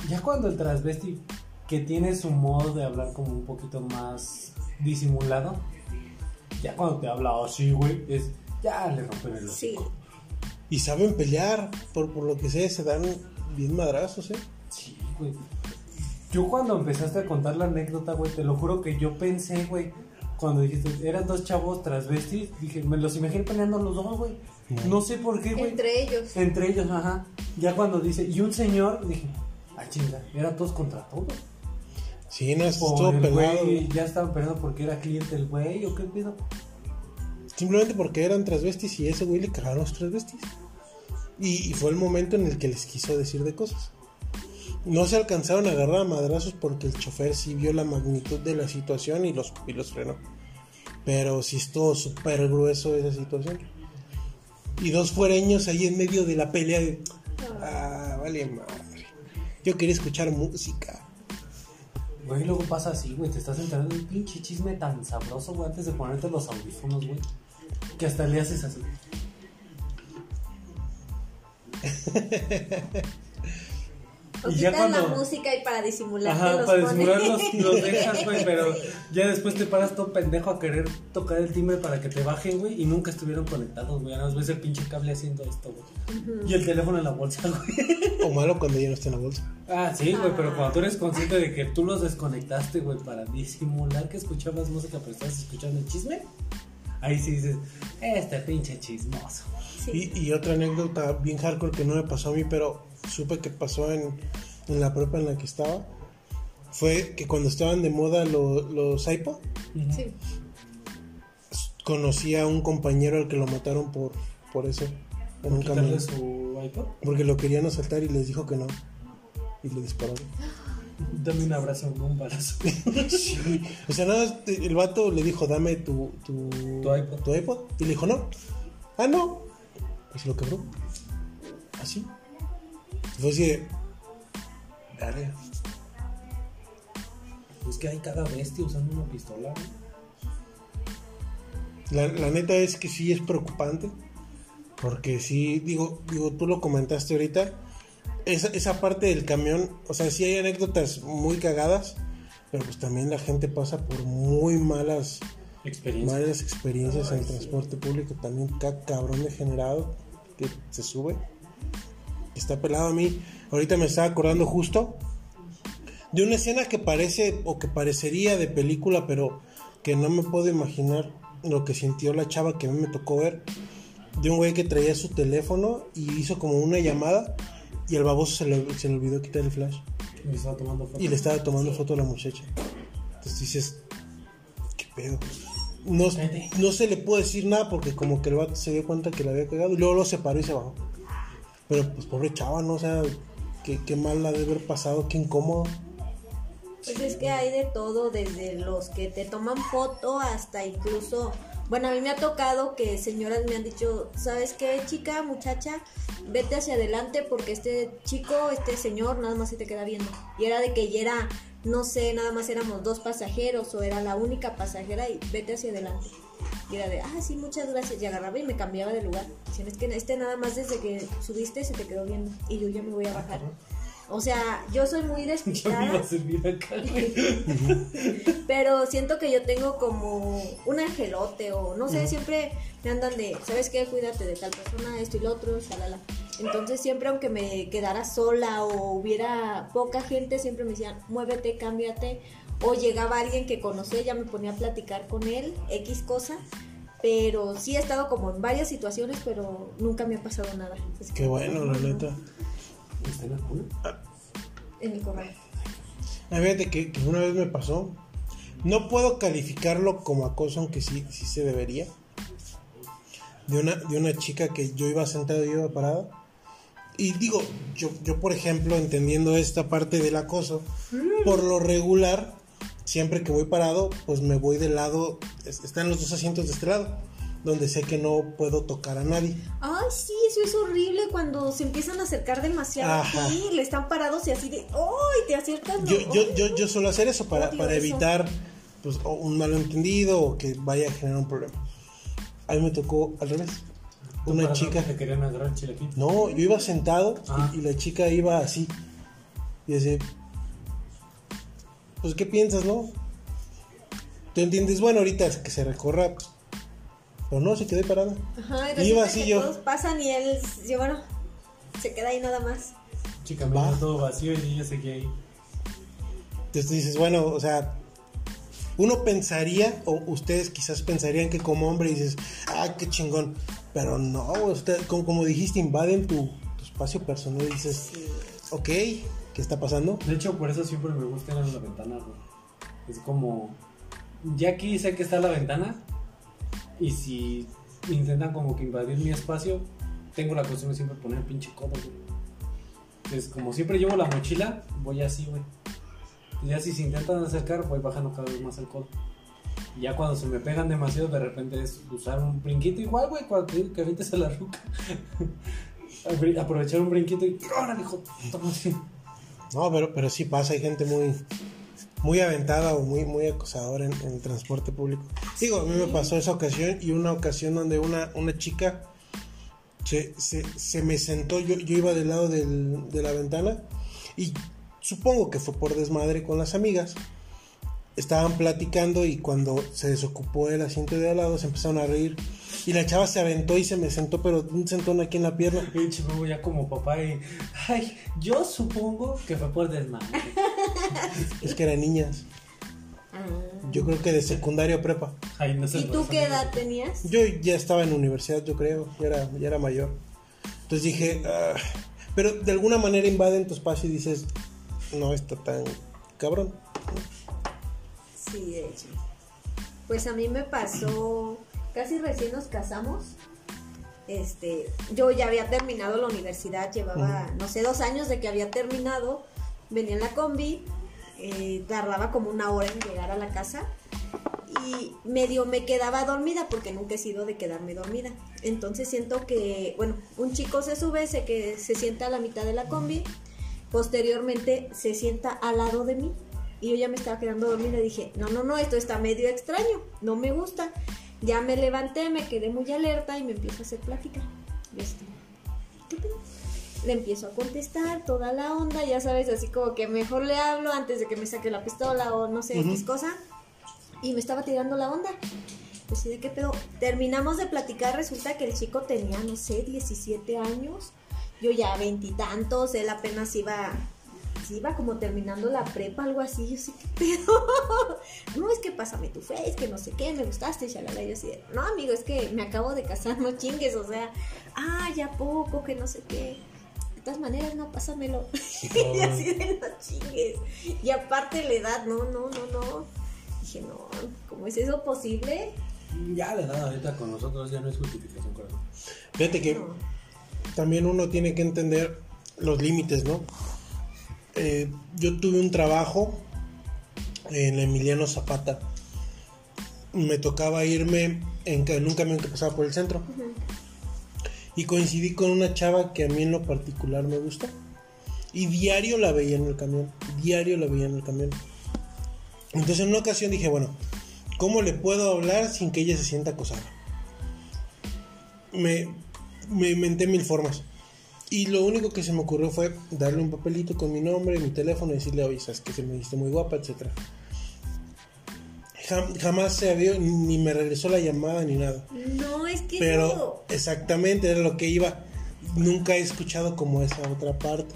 Ya cuando el transvesti que tiene su modo de hablar como un poquito más disimulado, ya cuando te habla así, güey, es, ya le rompen el Sí. hocico. Y saben pelear, por, por lo que sé, se dan bien madrazos, ¿eh? Sí, güey. Yo cuando empezaste a contar la anécdota, güey, te lo juro que yo pensé, güey, cuando dijiste, eran dos chavos transvestis, dije, me los imaginé peleando los dos, güey. No sé por qué, güey. Entre ellos. Entre ellos, ajá. Ya cuando dice, y un señor, dije, ah, chinga, eran todos contra todos. Sí, no, estuvo güey ya estaban peleando porque era cliente el güey, o qué pedo. Simplemente porque eran transvestis y ese güey le cagaron los transvestis. Y, y fue el momento en el que les quiso decir de cosas. No se alcanzaron a agarrar a madrazos porque el chofer sí vio la magnitud de la situación y los, y los frenó. Pero sí estuvo súper grueso esa situación. Y dos fuereños ahí en medio de la pelea de... Ah, vale madre. Yo quería escuchar música. Güey, luego pasa así, güey, te estás enterando de un pinche chisme tan sabroso, güey, antes de ponerte los audífonos, güey. Que hasta le haces así. O Y ya quitan la cuando- música y para disimular Ajá, los para ponen. disimular los, los dejas, güey, pero ya después te paras todo pendejo a querer tocar el timbre para que te bajen, güey, y nunca estuvieron conectados, güey. Ahora ves el pinche cable haciendo esto, güey. Y el teléfono en la bolsa, güey. O malo cuando ya no está en la bolsa. Ah, sí, güey, pero cuando tú eres consciente de que tú los desconectaste, güey, para disimular que escuchabas música pero estabas escuchando el chisme, Ahí sí dices, este pinche chismoso. Sí. Y, y otra anécdota bien hardcore que no me pasó a mí, pero supe que pasó en, en la prepa en la que estaba, fue que cuando estaban de moda lo- los iPod, Sí. conocí a un compañero al que lo mataron por, por eso, en un camión. su iPod. Porque lo querían asaltar y les dijo que no. Y le dispararon. Dame un abrazo, no un balazo. Sí. O sea, nada, el vato le dijo, dame tu, tu, Tu iPod. tu iPod. Y le dijo, no. Ah, no. Se lo quebró. Así. Fue así de... Verga. Es que hay cada bestia usando una pistola. La, la neta es que sí es preocupante. Porque sí, digo, digo, tú lo comentaste ahorita. Esa, esa parte del camión, o sea, sí hay anécdotas muy cagadas. Pero pues también la gente pasa por muy malas Experiencia. malas experiencias en transporte público. También cada cabrón degenerado que se sube. Está pelado a mí. Ahorita me estaba acordando justo de una escena que parece o que parecería de película, pero que no me puedo imaginar lo que sintió la chava que a mí me tocó ver. De un güey que traía su teléfono y hizo como una llamada y al baboso se le, se le olvidó quitar el flash. Me estaba tomando fotos. Y le estaba tomando foto a la muchacha. Entonces dices, ¿qué pedo? No, se le puede decir nada porque como que el vato se dio cuenta que le había cagado y luego lo separó y se bajó. Pero pues pobre chava, ¿no? O sea, qué, qué mal la de haber pasado, qué incómodo. Pues es que hay de todo, desde los que te toman foto hasta incluso, bueno, a mí me ha tocado que señoras me han dicho, ¿sabes qué, chica, muchacha? Vete hacia adelante porque este chico, este señor, nada más se te queda viendo. Y era de que ya era, no sé, nada más éramos dos pasajeros o era la única pasajera y vete hacia adelante. Y era de, ah, sí, muchas gracias. Y agarraba y me cambiaba de lugar. Dicen, es que este nada más desde que subiste se te quedó viendo y yo ya me voy a bajar. O sea, yo soy muy despistada. Pero siento que yo tengo como un angelote o no sé, siempre me andan de, ¿sabes qué? Cuídate de tal persona, esto y lo otro, shalala. Entonces siempre aunque me quedara sola o hubiera poca gente, siempre me decían, muévete, cámbiate. O llegaba alguien que conocía, ya me ponía a platicar con él, X cosa. Pero sí he estado como en varias situaciones, pero nunca me ha pasado nada. Es Qué bueno, la neta. ¿Está en la cuna? En el corral. Ah, Fíjate que, que una vez me pasó. No puedo calificarlo como acoso, aunque sí, sí se debería. De una, de una chica que yo iba sentado y yo iba parada. Y digo, yo, yo por ejemplo, entendiendo esta parte del acoso, por lo regular, siempre que voy parado, pues me voy del lado, es- están los dos asientos de este lado, donde sé que no puedo tocar a nadie. Ay, sí, eso es horrible cuando se empiezan a acercar demasiado Ajá. a ti, le están parados y así de, ¡ay! Te acercas. Yo, ¿no? yo, yo, yo suelo hacer eso para, para eso. evitar pues, un malentendido o que vaya a generar un problema. A mí me tocó al revés. ¿Tú Una chica. Te querían agarrar. No, yo iba sentado y- Ah. y, la chica iba así. Y decía, pues, ¿qué piensas, no? ¿Tú entiendes? Bueno, ahorita es que se recorra. pues, Pero no, se quedó ahí parada. Ajá, y Iba resulta así que yo. todos pasan y él, yo, bueno, se queda ahí nada más. Chica, Va. me todo vacío y ella seguía ahí. Entonces dices, bueno, o sea, uno pensaría, o ustedes quizás pensarían que como hombre dices, ah, qué chingón. Pero no, usted, como, como dijiste, invaden tu, tu espacio personal y dices, ok, ¿qué está pasando? De hecho, por eso siempre me gusta ir a la ventana, güey. Es como. Ya aquí sé que está la ventana. Y si intentan como que invadir mi espacio, tengo la costumbre siempre poner el pinche codo, güey. Es como siempre llevo la mochila, voy así, güey. Y ya si se intentan acercar, voy bajando cada vez más el codo. Y ya cuando se me pegan demasiado, de repente es usar un brinquito igual, güey, cuando te que avientes a la ruca. Aprovechar un brinquito y. ¡Órale, hijo! Toma así. No, pero, pero sí pasa, hay gente muy, muy aventada o muy, muy acosadora en, en transporte público. Digo, a mí me pasó esa ocasión y una ocasión donde una, una chica se, se, se me sentó, yo, yo iba del lado del- de la ventana y supongo que fue por desmadre con las amigas. Estaban platicando y cuando se desocupó el asiento de al lado se empezaron a reír. Y la chava se aventó y se me sentó, pero un sentón aquí en la pierna. Pinche huevo ya como papá y. Ay, yo supongo que fue por desmadre. Es que eran niñas. Ah, yo creo que de secundaria o prepa. Ay, no sé, ¿Y tú qué edad tenías? Yo ya estaba en universidad, yo creo, ya era, ya era mayor. Entonces dije, "Ah", pero de alguna manera invaden tu espacio y dices, no está tan cabrón. Sí, de hecho. Pues a mí me pasó, casi recién nos casamos. Este, yo ya había terminado la universidad, llevaba, no sé, dos años de que había terminado. Venía en la combi, eh, tardaba como una hora en llegar a la casa y medio me quedaba dormida porque nunca he sido de quedarme dormida. Entonces siento que, bueno, un chico se sube, se, que se sienta a la mitad de la combi, posteriormente se sienta al lado de mí y yo ya me estaba quedando dormida y dije, no, no, no, esto está medio extraño, no me gusta. Ya me levanté, me quedé muy alerta y me empiezo a hacer plática. Este, ¿qué pedo? Le empiezo a contestar toda la onda, ya sabes, así como que mejor le hablo antes de que me saque la pistola o no sé. X cosa. Y me estaba tirando la onda. Pues sí, ¿de qué pedo? Terminamos de platicar, resulta que el chico tenía, no sé, 17 años. Yo ya veintitantos, él apenas iba, sí, iba como terminando la prepa, algo así. Yo sé qué pedo. no, es que pásame tu face, que no sé qué, me gustaste, shalala. Yo así, de, no, amigo, es que me acabo de casar, no chingues, o sea, ah, ya poco, que no sé qué. De todas maneras, no, pásamelo. y así de no chingues. Y aparte la edad, no, no, no, no. Dije, no, ¿cómo es eso posible? Ya la edad ahorita con nosotros ya no es justificación, corazón. Fíjate que No. también uno tiene que entender los límites, ¿no? Eh, yo tuve un trabajo en Emiliano Zapata. Me tocaba irme en, un camión que pasaba por el centro. Y coincidí con una chava que a mí en lo particular me gusta. Y diario la veía en el camión. Diario la veía en el camión. Entonces en una ocasión dije, bueno, ¿cómo le puedo hablar sin que ella se sienta acosada? Me, me inventé mil formas. Y lo único que se me ocurrió fue darle un papelito con mi nombre, mi teléfono y decirle, oye, sabes que se me diste muy guapa. Jam- jamás se había, ni me regresó la llamada ni nada. No, es que Pero eso- exactamente era lo que iba. Nunca he escuchado como esa otra parte.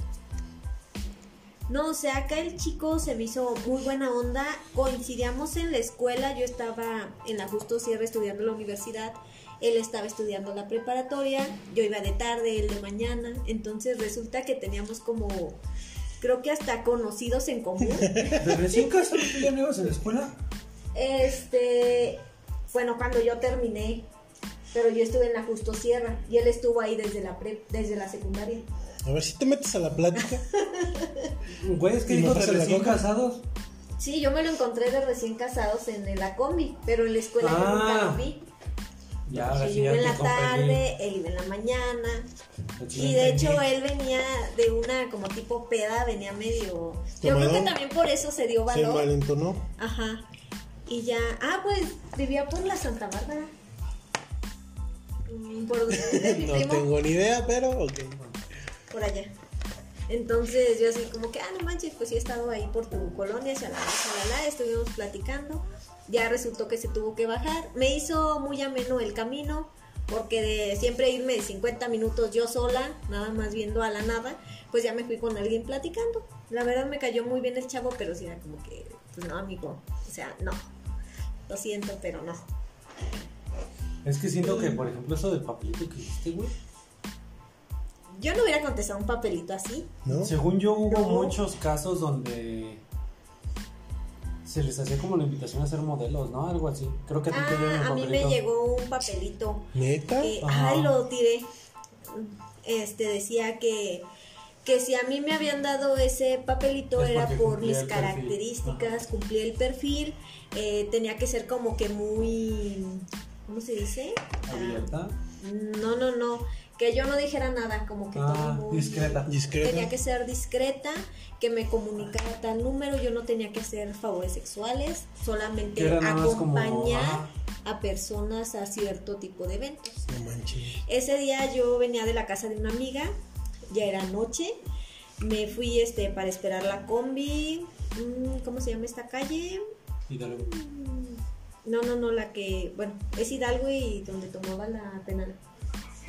No, o sea, acá el chico se me hizo muy buena onda. Coincidíamos en la escuela. Yo estaba en la Justo Sierra estudiando la universidad. Él estaba estudiando la preparatoria. Yo iba de tarde, él de mañana. Entonces resulta que teníamos como, creo que hasta conocidos en común. ¿De recién casados tú ya no ibas en la escuela? Este, bueno, cuando yo terminé, pero yo estuve en la Justo Sierra y él estuvo ahí desde la pre- desde la secundaria. A ver si te metes a la plática. Güey, es que ¿Y me dijo de recién coca? casados. Sí, yo me lo encontré de recién casados en la combi, pero en la escuela yo Ah. nunca lo vi. Ya, ya en la tarde, él iba en la mañana. Y de hecho él venía de una como tipo peda, venía medio... Yo creo que también por eso se dio Se valor. malentonó. Ajá. Y ya... Ah, pues vivía por la Santa Bárbara. Mm, Por No primo. tengo ni idea, pero ok. por allá. Entonces yo así como que, ah, no manches, pues sí he estado ahí por tu colonia, shalala, shalala, estuvimos platicando. Ya resultó que se tuvo que bajar. Me hizo muy ameno el camino, porque de siempre irme de 50 minutos yo sola, nada más viendo a la nada, pues ya me fui con alguien platicando. La verdad me cayó muy bien el chavo, pero sí era como que, pues no, amigo, o sea, no. Lo siento, pero no. Es que siento que, por ejemplo, eso del papelito que hiciste, güey. Yo no hubiera contestado un papelito así. ¿No? Según yo, hubo No. muchos casos donde se les hacía como la invitación a ser modelos, ¿no? Algo así. Creo que a ti te dieron el Ah, a mí me llegó un papelito ¿Neta? Eh, ay, lo tiré. Este decía que, que si a mí me habían dado ese papelito Es era por mis características, cumplía el perfil, eh, tenía que ser como que muy, ¿cómo se dice? Ah, Abierta. no, no, no, que yo no dijera nada, como que todo Ah, muy- discreta. Discreta. Tenía que ser discreta, que me comunicara tal número, yo no tenía que hacer favores sexuales, solamente como, acompañar a personas a cierto tipo de eventos. No manches. Ese día yo venía de la casa de una amiga, ya era noche, me fui este para esperar la combi, mm, ¿cómo se llama esta calle? Y dale. No, no, no, la que, bueno, es Hidalgo y donde tomaba la penal.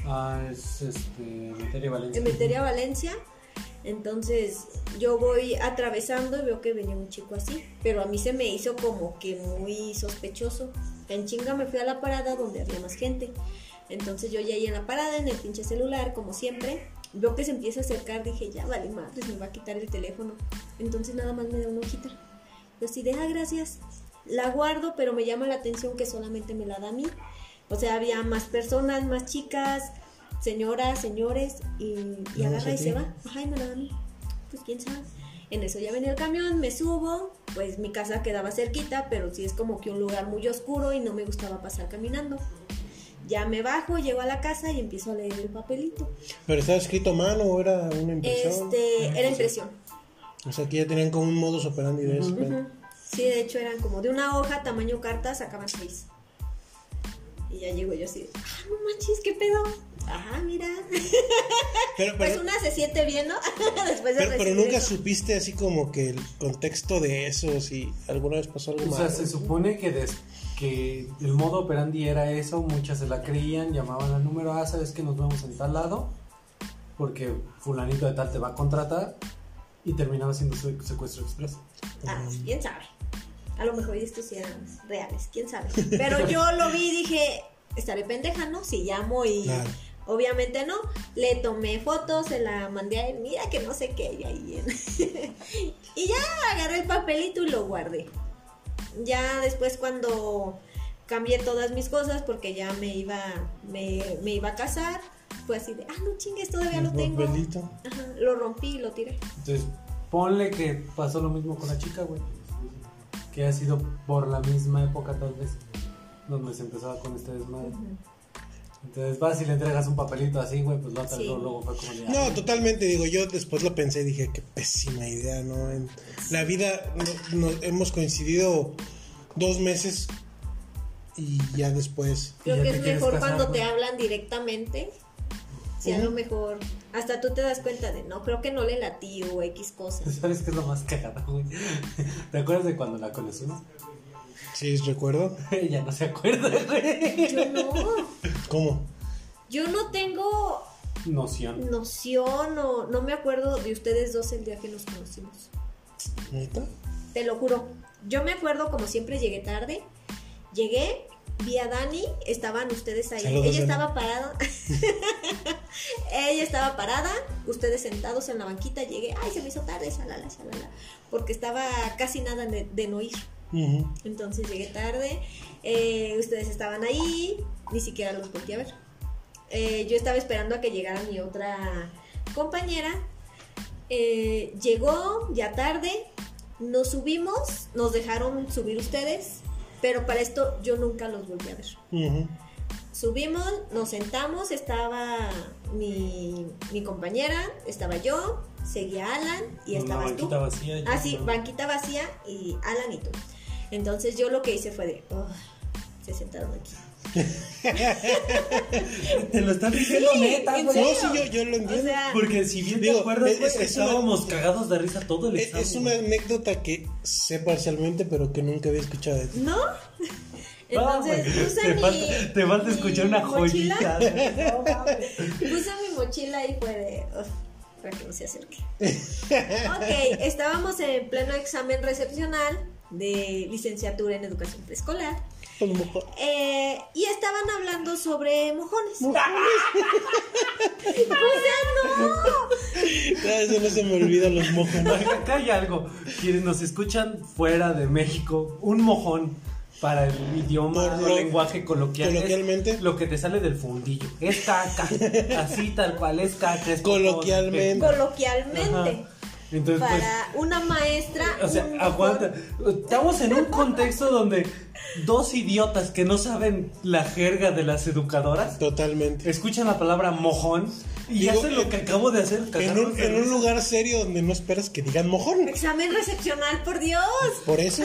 Ah, es este. Materia Valencia. En Metería Valencia, Entonces yo voy atravesando y veo que venía un chico así, pero a mí se me hizo como que muy sospechoso. En chinga me fui a la parada donde había más gente. Entonces yo ya ahí en la parada, en el pinche celular, como siempre, veo que se empieza a acercar, dije, ya vale madres, me va a quitar el teléfono. Entonces nada más me da una hojita. Yo así de, ah, gracias. La guardo, pero me llama la atención que solamente me la da a mí. O sea, había más personas, más chicas, señoras, señores, y, y agarra y se va. Ajá, y me la da a mí. Pues quién sabe. En eso ya venía el camión, me subo, pues mi casa quedaba cerquita, pero sí es como que un lugar muy oscuro y no me gustaba pasar caminando. Ya me bajo, llego a la casa y empiezo a leer el papelito. ¿Pero estaba escrito a mano o era una impresión? Este, era impresión. O sea, que ya tenían como un modus operandi de eso. Ujú. Sí, de hecho eran como de una hoja, tamaño carta, sacaban seis. Y ya llego yo así, ah, no manches, qué pedo. Ajá, mira. Pero, Pues una se siente bien, ¿no? Después de pero, pero nunca eso. supiste así como que el contexto de eso, si alguna vez pasó algo O sea, se supone que, des- que el modo operandi era eso, muchas se la creían, llamaban al número, ah, sabes que nos vemos en tal lado, porque fulanito de tal te va a contratar, y terminaba siendo su secuestro express. Ah, quién sabe. A lo mejor estos sí eran reales, quién sabe. Pero yo lo vi y dije, estaré pendeja, ¿no? Si llamo y Claro. obviamente no. Le tomé fotos, se la mandé a él, mira que no sé qué, y ahí y ya agarré el papelito y lo guardé. Ya después cuando cambié todas mis cosas porque ya me iba, me, me iba a casar, fue así de, ah, no chingues, todavía lo tengo. Ajá, lo rompí y lo tiré. Entonces, ponle que pasó lo mismo con la chica, güey. Que ha sido por la misma época, tal vez, donde se empezaba con este desmadre. Entonces, vas y le entregas un papelito así, güey, pues lo Sí. luego, luego fue como No, "Ah, totalmente, digo, yo después lo pensé y dije, qué pésima idea, ¿no? En la vida no- no- hemos coincidido dos meses y ya después... Creo ya que es mejor casar, cuando te hablan directamente. Si a lo mejor hasta tú te das cuenta de no, creo que no le latí o X cosas. ¿Sabes qué es lo más cagado, güey? ¿Te acuerdas de cuando la conocimos? Sí, recuerdo. Ella no se acuerda, güey. Yo no, ¿Cómo? yo no tengo Noción. noción o no me acuerdo de ustedes dos el día que nos conocimos. ¿Neta? Te lo juro. Yo me acuerdo como siempre llegué tarde. Llegué, vi a Dani, estaban ustedes ahí. Saludos, Ella Dani. estaba parada. Ella estaba parada, ustedes sentados en la banquita. Llegué, ay, se me hizo tarde, salala, salala. Porque estaba casi nada de, de no ir. Entonces llegué tarde. eh, ustedes estaban ahí, ni siquiera los volteé a ver. Eh, yo estaba esperando a que llegara mi otra compañera. Eh, llegó ya tarde, nos subimos, nos dejaron subir ustedes, pero para esto yo nunca los volví a ver. Ujú. Subimos, nos sentamos, estaba mi, mi compañera, estaba yo, seguía Alan y Una estabas tú. banquita vacía. y- Ah, sí, banquita vacía y Alan y tú. Entonces yo lo que hice fue de, se sentaron aquí. Te lo están diciendo neta, ¿en güey. No, sí, yo, yo lo O entiendo. sea, Porque si bien Digo, te acuerdas, es- güey, es una- estábamos cagados de risa todo el Es, examen. es una anécdota que sé parcialmente, pero que nunca había escuchado de ti. ¿no? Entonces güey, puse te mi. falta, te falta mi escuchar una mochila, joyita. No mames. Puse mi mochila y fue de. Para que no se acerque. ok, estábamos en pleno examen recepcional de licenciatura en educación preescolar. A. Eh, y estaban hablando sobre mojones. o sea, no. Ah, Eso no se me olvida los mojos. Acá hay algo. Quienes nos escuchan fuera de México, un mojón para el idioma o lenguaje coloquial. es coloquialmente. lo que te sale del fundillo. Es caca. Así tal cual, es caca. es Coloquialmente. Coloquialmente. Ajá. Entonces, pues, Para una maestra. O sea, un aguanta. Estamos en un contexto donde dos idiotas que no saben la jerga de las educadoras Totalmente. escuchan la palabra mojón y Digo, hacen lo que acabo de hacer. En un, en un lugar serio donde no esperas que digan mojón. Examen recepcional, por Dios. Por eso.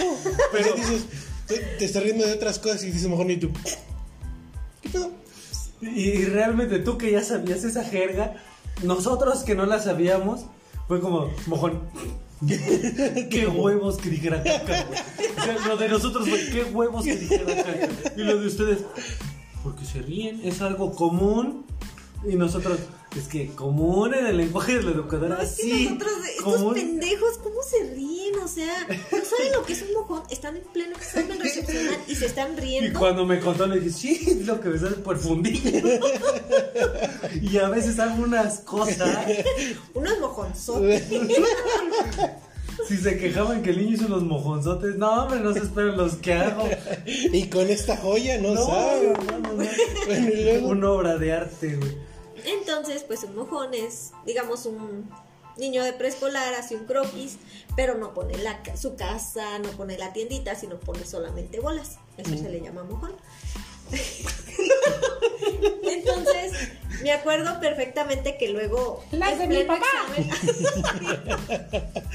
Pero dices, te, te estás riendo de otras cosas y dices mojón y tú. ¿Qué pedo? Y, y realmente tú que ya sabías esa jerga, nosotros que no la sabíamos, fue como mojón. qué huevos que dijera caca. O sea, lo de nosotros fue qué huevos que dijera caca. Y lo de ustedes, porque se ríen, es algo común. Y nosotros, Es que común en el lenguaje de la educadora, No, es que sí. nosotros, estos común. pendejos, ¿cómo se ríen? O sea, ¿no saben lo que es un mojón? Están en pleno examen recepcional y se están Y riendo. cuando me contó le dije, sí, es lo que me sale por fundillo. y a veces hago unas cosas. Unos mojonzotes. Si se quejaban que el niño hizo los mojonzotes, no, hombre, no se esperan los que hago. Y con esta joya no, No, sabe. no, no, no. Bueno, y luego. Una obra de arte, güey. Entonces, pues un mojón es, digamos, un niño de preescolar hace un croquis, pero no pone la, su casa, no pone la tiendita, sino pone solamente bolas. Eso se le llama mojón. Entonces, me acuerdo perfectamente que luego. Las de mi papá. examen-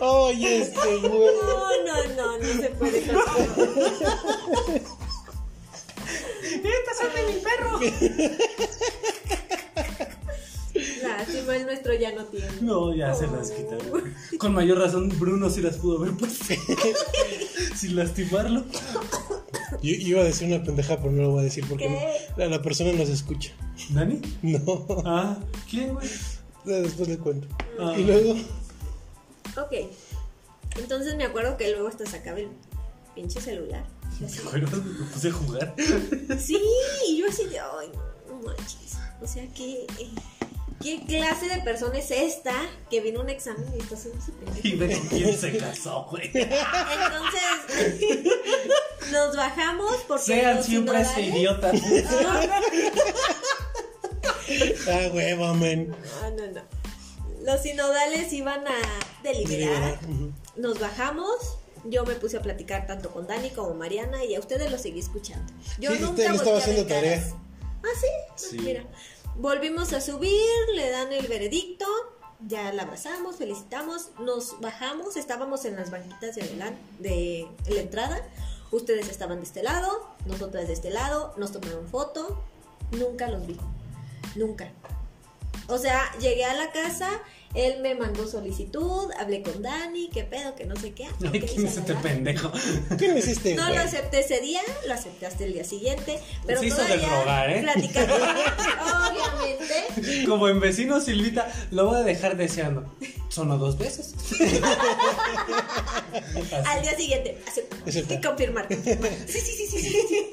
Oye, este güey. No, no, no, no se puede. Estas son de mi perro. Lástima, el nuestro ya no tiene. No, ya se las quitaron. Con mayor razón, Bruno sí las pudo haber puesto. Sin lastimarlo. Yo iba a decir una pendeja, pero no lo voy a decir porque no- la, la persona nos escucha. ¿Dani? No, Ah, ¿quién, güey? después le cuento. Ah. Y luego, Ok. Entonces me acuerdo que luego hasta sacaba el pinche celular. Bueno, me puse a jugar. Sí, y yo así de, ay, no, no manches. O sea, ¿qué, ¿qué clase de persona es esta que vino a un examen y está haciendo ese pendejo? Y ve con quién se casó, güey. Entonces, nos bajamos porque Sean siempre ese sinodales- idiota. ah, hueva, men. Ah, no, no. Los sinodales iban a deliberar. Nos bajamos. Yo me puse a platicar tanto con Dani como Mariana y a ustedes los seguí escuchando. Yo Sí, nunca usted le estaba haciendo tarea. Ah, sí. Ah, Sí. Mira. Volvimos a subir, le dan el veredicto, ya la abrazamos, felicitamos, nos bajamos, estábamos en las banquitas de adelante, de la entrada. Ustedes estaban de este lado, nosotras de este lado, nos tomaron foto. Nunca los vi. Nunca. O sea, llegué a la casa, él me mandó solicitud, hablé con Dani, qué pedo, que no sé qué. Ay, ¿quién es este pendejo? ¿Quién es este No güey? lo acepté ese día, lo acepté hasta el día siguiente, pero Se hizo del todavía rogar, ¿eh? platicando, obviamente, Como en vecino Silvita, lo voy a dejar deseando. Sonó dos veces. al día siguiente, acepto, confirmar, confirmar. Sí, sí, sí, sí, sí, sí.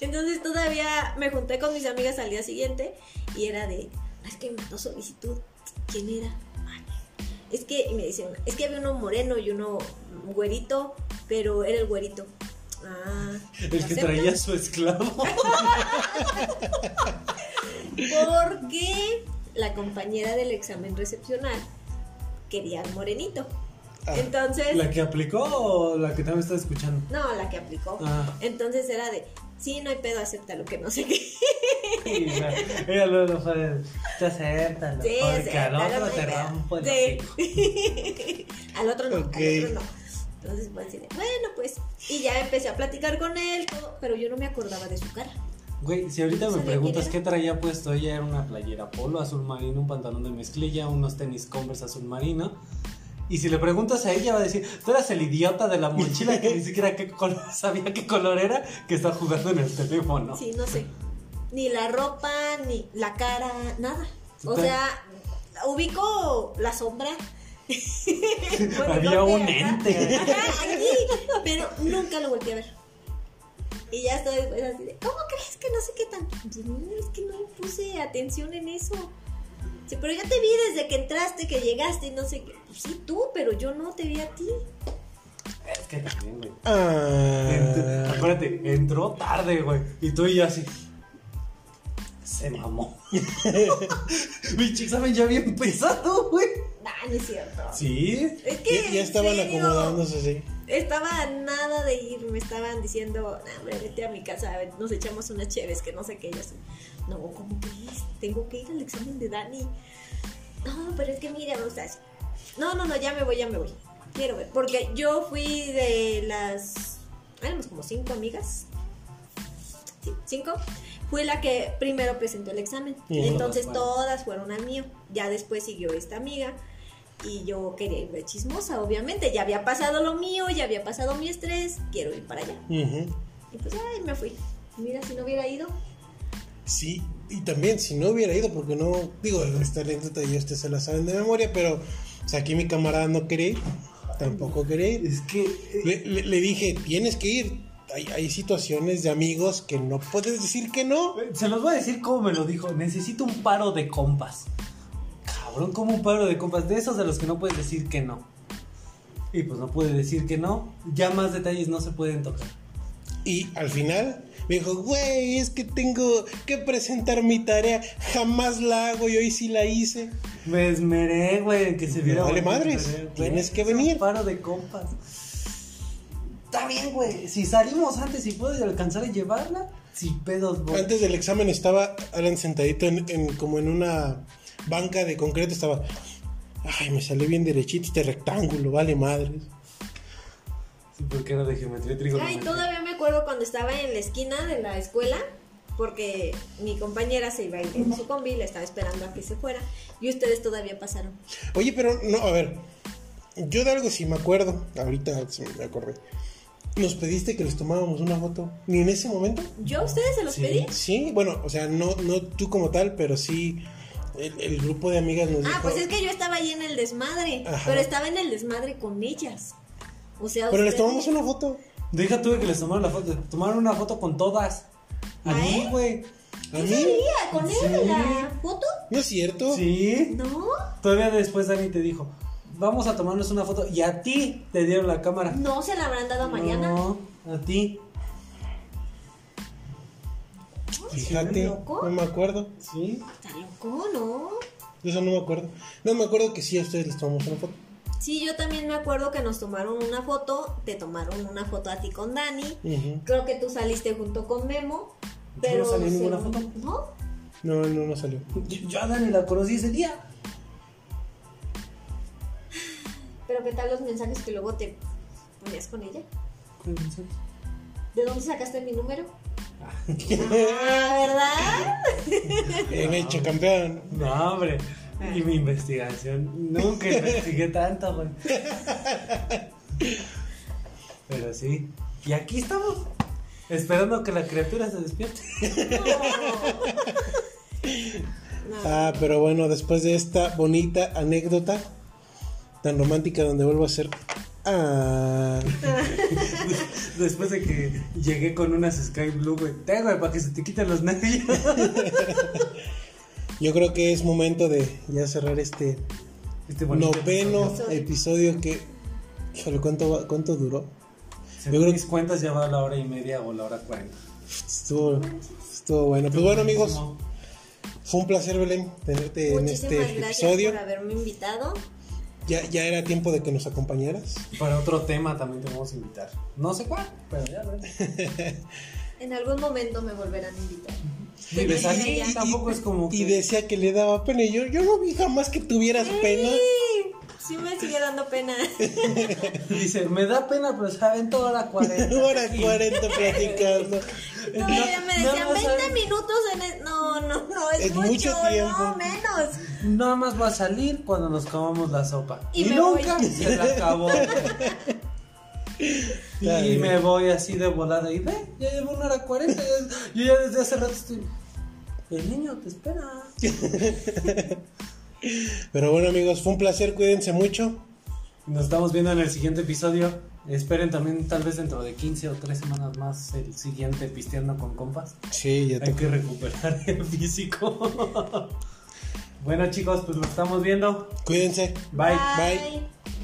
Entonces todavía me junté con mis amigas al día siguiente y era de, "Ah, es que me mandó solicitud, ¿quién era? Es que, y me dicen, es que había uno moreno y uno güerito, pero era el güerito. Ah, El que traía su esclavo. Porque la compañera del examen recepcional quería al morenito. Ah. Entonces, ¿La que aplicó o la que también está escuchando? no, la que aplicó. Ah. Entonces era de, sí, no hay pedo, acepta lo que no sé qué. Sí, luego lo fue. Te acéptalo. Sí, porque al acéptalo, otro no te rompo el Sí. al otro no, Ok. al otro no. Entonces, pues, bueno, pues, y ya empecé a platicar con él, todo, pero yo no me acordaba de su cara. Güey, si ahorita me ¿Sabía preguntas qué traía puesto, ella era una playera polo azul marino, un pantalón de mezclilla, unos tenis Converse azul marino. Y si le preguntas a ella, va a decir: Tú eras el idiota de la mochila que ni siquiera qué color, sabía qué color era, que está jugando en el teléfono. Sí, no sé. Ni la ropa, ni la cara, nada. O sea, ubico la sombra. Bueno, Había un ente. Ajá, aquí, pero nunca lo volteé a ver. Y ya estoy después así de, ¿cómo crees que no sé qué tan? Pues no, es que no puse atención en eso. Sí, pero ya te vi desde que entraste, que llegaste y no sé qué. Pues sí, tú, pero yo no te vi a ti. Es que también, güey. Ah. Ent- acuérdate, entró tarde, güey. Y tú y yo así. Se mamó. Mi examen ya había empezado, güey. Nah, no es cierto. Sí. Es que. Ya, estaban serio, acomodándose, sí. Estaba nada de ir, me estaban diciendo, no, hombre, vete a mi casa, nos echamos unas cheves, que no sé qué, y yo así, no, ¿cómo crees? Tengo que ir al examen de Dani. No, pero es que mira, gusta así. No, no, no, ya me voy, ya me voy. Quiero ver, porque yo fui de las, éramos como cinco amigas. Sí, cinco. Fui la que primero presentó el examen. Ujú. Entonces Todas fueron. todas fueron al mío. Ya después siguió esta amiga. Y yo quería ir de chismosa, obviamente. Ya había pasado lo mío, ya había pasado mi estrés. Quiero ir para allá. Y pues, ay, me fui. Mira, si no hubiera ido, Sí, y también si no hubiera ido, porque no, digo, esta anécdota ya ustedes se la saben de memoria, pero o sea, aquí mi camarada no quería ir, tampoco quería ir. Es que. Le, le- le dije, tienes que ir. Hay, hay situaciones de amigos que no puedes decir que no. Se los voy a decir cómo me lo dijo. Necesito un paro de compas. Cabrón, como un paro de compas. De esos de los que no puedes decir que no. Y pues no puede decir que no. Ya más detalles no se pueden tocar. Y al final me dijo, güey, es que tengo que presentar mi tarea, jamás la hago y hoy sí la hice. Me esmeré, güey, que se viera. vale madres, tienes que Es un venir. paro de compas. Está bien, güey. Si salimos antes y puedes alcanzar a llevarla, si pedos, güey. Antes del examen estaba Alan sentadito en, en- como en una banca de concreto, estaba, ay, me salió bien derechito este rectángulo, vale madres. Sí, porque era de geometría Ay, trigonométrica. todavía me acuerdo cuando estaba en la esquina de la escuela, porque mi compañera se iba a ir en su combi, la estaba esperando a que se fuera, y ustedes todavía pasaron. Oye, pero no, a ver, yo de algo sí me acuerdo, ahorita sí me acordé. Nos pediste que les tomáramos una foto, ni en ese momento. ¿Yo a ustedes se los Sí. pedí? Sí, bueno, o sea, no, no tú como tal, pero sí el, el grupo de amigas nos Ah, dijo. pues es que yo estaba ahí en el desmadre, Ajá. pero estaba en el desmadre con ellas. O sea, Pero les tomamos una foto. Deja tuve que les tomaron la foto. Tomaron una foto con todas. A ¿Ah, mí, güey. A ¿Yo mí, salía con él en Sí. la foto? no es cierto. Sí. No, Todavía después Dani te dijo, vamos a tomarnos una foto. Y a ti te dieron la cámara. no se la habrán dado a Mariana. No, a ti. Fíjate, loco? no me acuerdo. Sí. Está loco, ¿no? De eso no me acuerdo. No me acuerdo que sí a ustedes les tomamos una foto. Sí, yo también me acuerdo que nos tomaron una foto, te tomaron una foto a ti con Dani, creo que tú saliste junto con Memo, pero... no salí en ninguna foto. ¿No? No, no, no salió. Yo, yo a Dani la conocí ese día. Pero ¿qué tal los mensajes que luego te ponías con ella? ¿De dónde sacaste mi número? Ah, ¿verdad? Bien hecho, campeón. No, hombre. Y mi investigación. Nunca investigué tanto, güey. Pero sí. Y aquí estamos. Esperando que la criatura se despierte. No. Ah, pero bueno, después de esta bonita anécdota tan romántica donde vuelvo a ser. Ah, Después de que llegué con unas Sky Blue, güey. Te, güey, para que se te quiten los nervios. yo creo que es momento de ya cerrar este Este noveno episodio. episodio que. Híjole, ¿cuánto, ¿cuánto duró? Según Yo creo mis cuentas ya va a la hora y media o la hora cuarenta. Estuvo, estuvo bueno. Pues bueno, amigos, fue un placer, Belén, tenerte en este gracias episodio. por haberme invitado. Ya, ya era tiempo de que nos acompañaras. Para otro tema también te vamos a invitar. No sé cuál, pero ya ves. En algún momento me volverán a invitar. Y me tampoco es como decía que le daba pena. Y yo, yo no vi jamás que tuvieras pena. Sí, sí me sigue dando pena. Dice, me da pena, pero saben toda la cuarenta. Hora 40 platicando. Todavía me no, decían no, 20 ¿sabes? minutos en el... No, no, no, es, Es mucho, mucho tiempo. no, menos. Nada más va a salir cuando nos comamos la sopa. Y Y, me nunca voy. se la acabó. Y me voy así de volada y ve, ya llevo una hora cuarenta. Yo ya desde hace rato estoy. El niño te espera. Pero bueno, amigos, fue un placer. Cuídense mucho. Nos estamos viendo en el siguiente episodio. Esperen también, tal vez dentro de 15 o 3 semanas más, el siguiente Pisteando con Compas. Sí, ya Hay que recuperar el físico. bueno, chicos, pues lo estamos viendo. Cuídense. Bye. Bye.